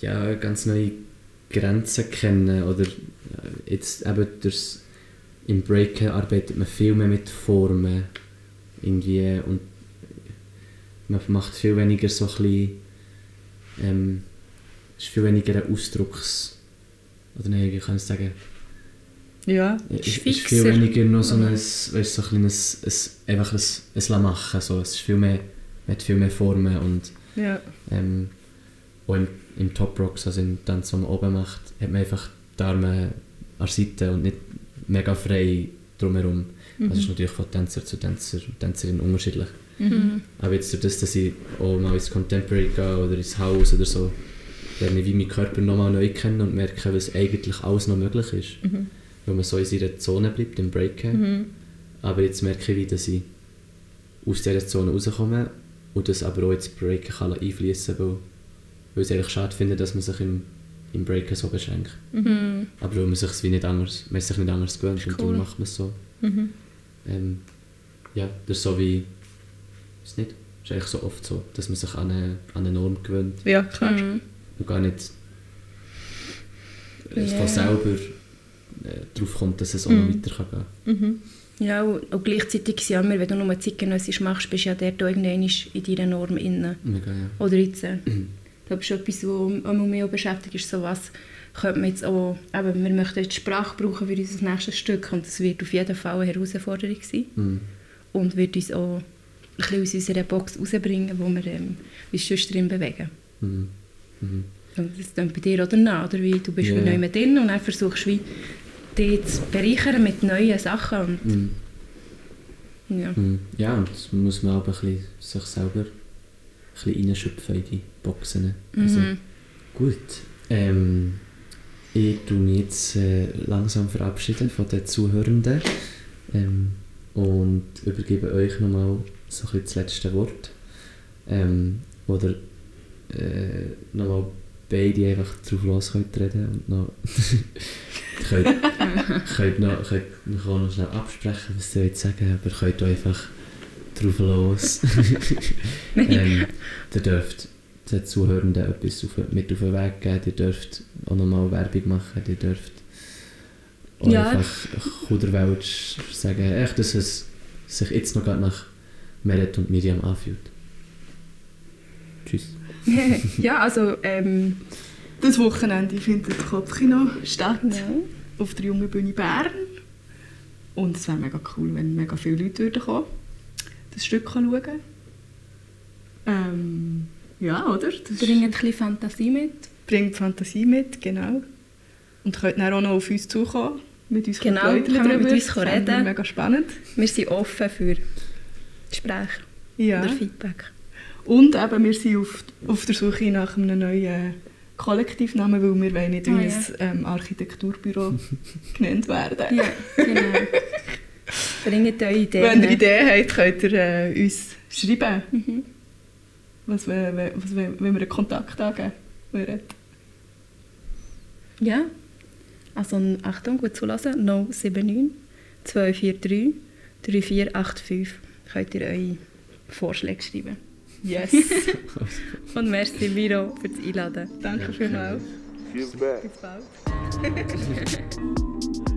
ja, ganz neue Grenzen kennen oder ja, jetzt eben durchs, im Breaken arbeitet man viel mehr mit Formen irgendwie und man macht viel weniger so ein bisschen, ähm, ist viel weniger ein Ausdrucks, oder nein, wie kann ich sagen, Ja, es Ist ist viel weniger noch so ein, weißt, so ein kleines, ein, einfach ein, ein La machen, so. es ist viel mehr, man hat viel mehr Formen und ja. ähm, auch im, im Top Rocks, also im Tanz, den man oben macht, hat man einfach die Arme an der Seite und nicht mega frei drumherum. Mhm. Das ist natürlich von Tänzer zu Tänzer und Tänzerin unterschiedlich. Mhm. Aber jetzt durch das, dass ich auch mal ins Contemporary gehe oder ins Haus oder so, lerne ich wie meinen Körper nochmal neu kennen und merke, was eigentlich alles noch möglich ist. Mhm. Weil man so in seiner Zone bleibt, im Breaken. Mhm. Aber jetzt merke ich, wie, dass ich aus dieser Zone rauskomme und das aber auch ins Breaken kann einfließen kann, weil, weil ich es eigentlich schade finde, dass man sich im, im Breaken so beschränkt. Mhm. Aber weil man sich wie nicht anders, man ist sich nicht anders gewöhnt Ist und cool. darum macht man es so. Mhm. Ähm, ja, das ist so wie, ist nicht, ist eigentlich so oft so, dass man sich an eine, an eine Norm gewöhnt ja, klar. Mhm. und gar nicht äh, Ja. von selber äh, darauf kommt, dass es auch noch Mhm. weiter kann gehen Mhm. Ja, und und gleichzeitig ist ja immer, wenn du nur zeitgenössisch machst, bist du ja dort irgendwann in deiner Norm inne. Ja. Oder jetzt, äh, das ist etwas, was mich auch beschäftigt, ist so was, könnte man jetzt auch, eben, wir möchten jetzt Sprache brauchen für unser nächstes Stück und das wird auf jeden Fall eine Herausforderung sein Mhm. und wird uns auch ein bisschen aus unserer Box rausbringen, wo wir ähm, uns sonst drin bewegen. Mhm. Mhm. Und das dann bei dir oder nach, oder wie, du bist wie neu drin und dann versuchst du wie, dich zu bereichern mit neuen Sachen und Mhm. ja. Mhm. Ja, und das muss man auch ein bisschen sich selber ein bisschen reinschöpfen in die Boxen. Also, Mhm. Gut. Ähm, ich tue mich jetzt äh, langsam verabschieden von den Zuhörenden ähm, und übergebe euch nochmal so ein bisschen das letzte Wort. Ähm, oder äh, nochmal beide einfach drauf los könnt reden und noch könnt, könnt, noch, könnt noch, auch noch schnell absprechen, was ihr wollt sagen aber könnt auch einfach drauf los. ähm, ihr dürft den Zuhörenden etwas auf, mit auf den Weg geben, ihr dürft auch nochmal Werbung machen, ihr dürft auch Ja. einfach Kuderwelsch sagen, echt, dass es sich jetzt noch gerade nach Meret und Miriam anfühlt. Tschüss. ja, also ähm, Das Wochenende findet das Kopfkino statt. ja. auf der Jungen Bühne Bern. Und es wäre mega cool, wenn mega viele Leute würden kommen das Stück schauen ähm, Ja, oder? Das bringen ein bisschen Fantasie mit. bringt Fantasie mit, genau. Und könnt dann auch noch auf uns zukommen, mit uns Genau, plaudern kann man mit darüber. uns Das reden. mega spannend. Wir sind offen für Gespräche Ja. oder Feedback. Und eben, wir sind auf, auf der Suche nach einem neuen Kollektivnamen, weil wir wollen nicht Ah, wie ja. ein ähm, Architekturbüro genannt werden. Ja, genau. Bringt eure Ideen. Wenn ihr Ideen habt, könnt ihr äh, uns schreiben, Mhm. was, was, we- wenn wir einen Kontakt angeben würden. Ja. Also Achtung, gut zulassen. 079 243 3485 könnt ihr eure Vorschläge schreiben. Yes. Und merci Miro für das Einladen. Danke vielmals. Bis bald.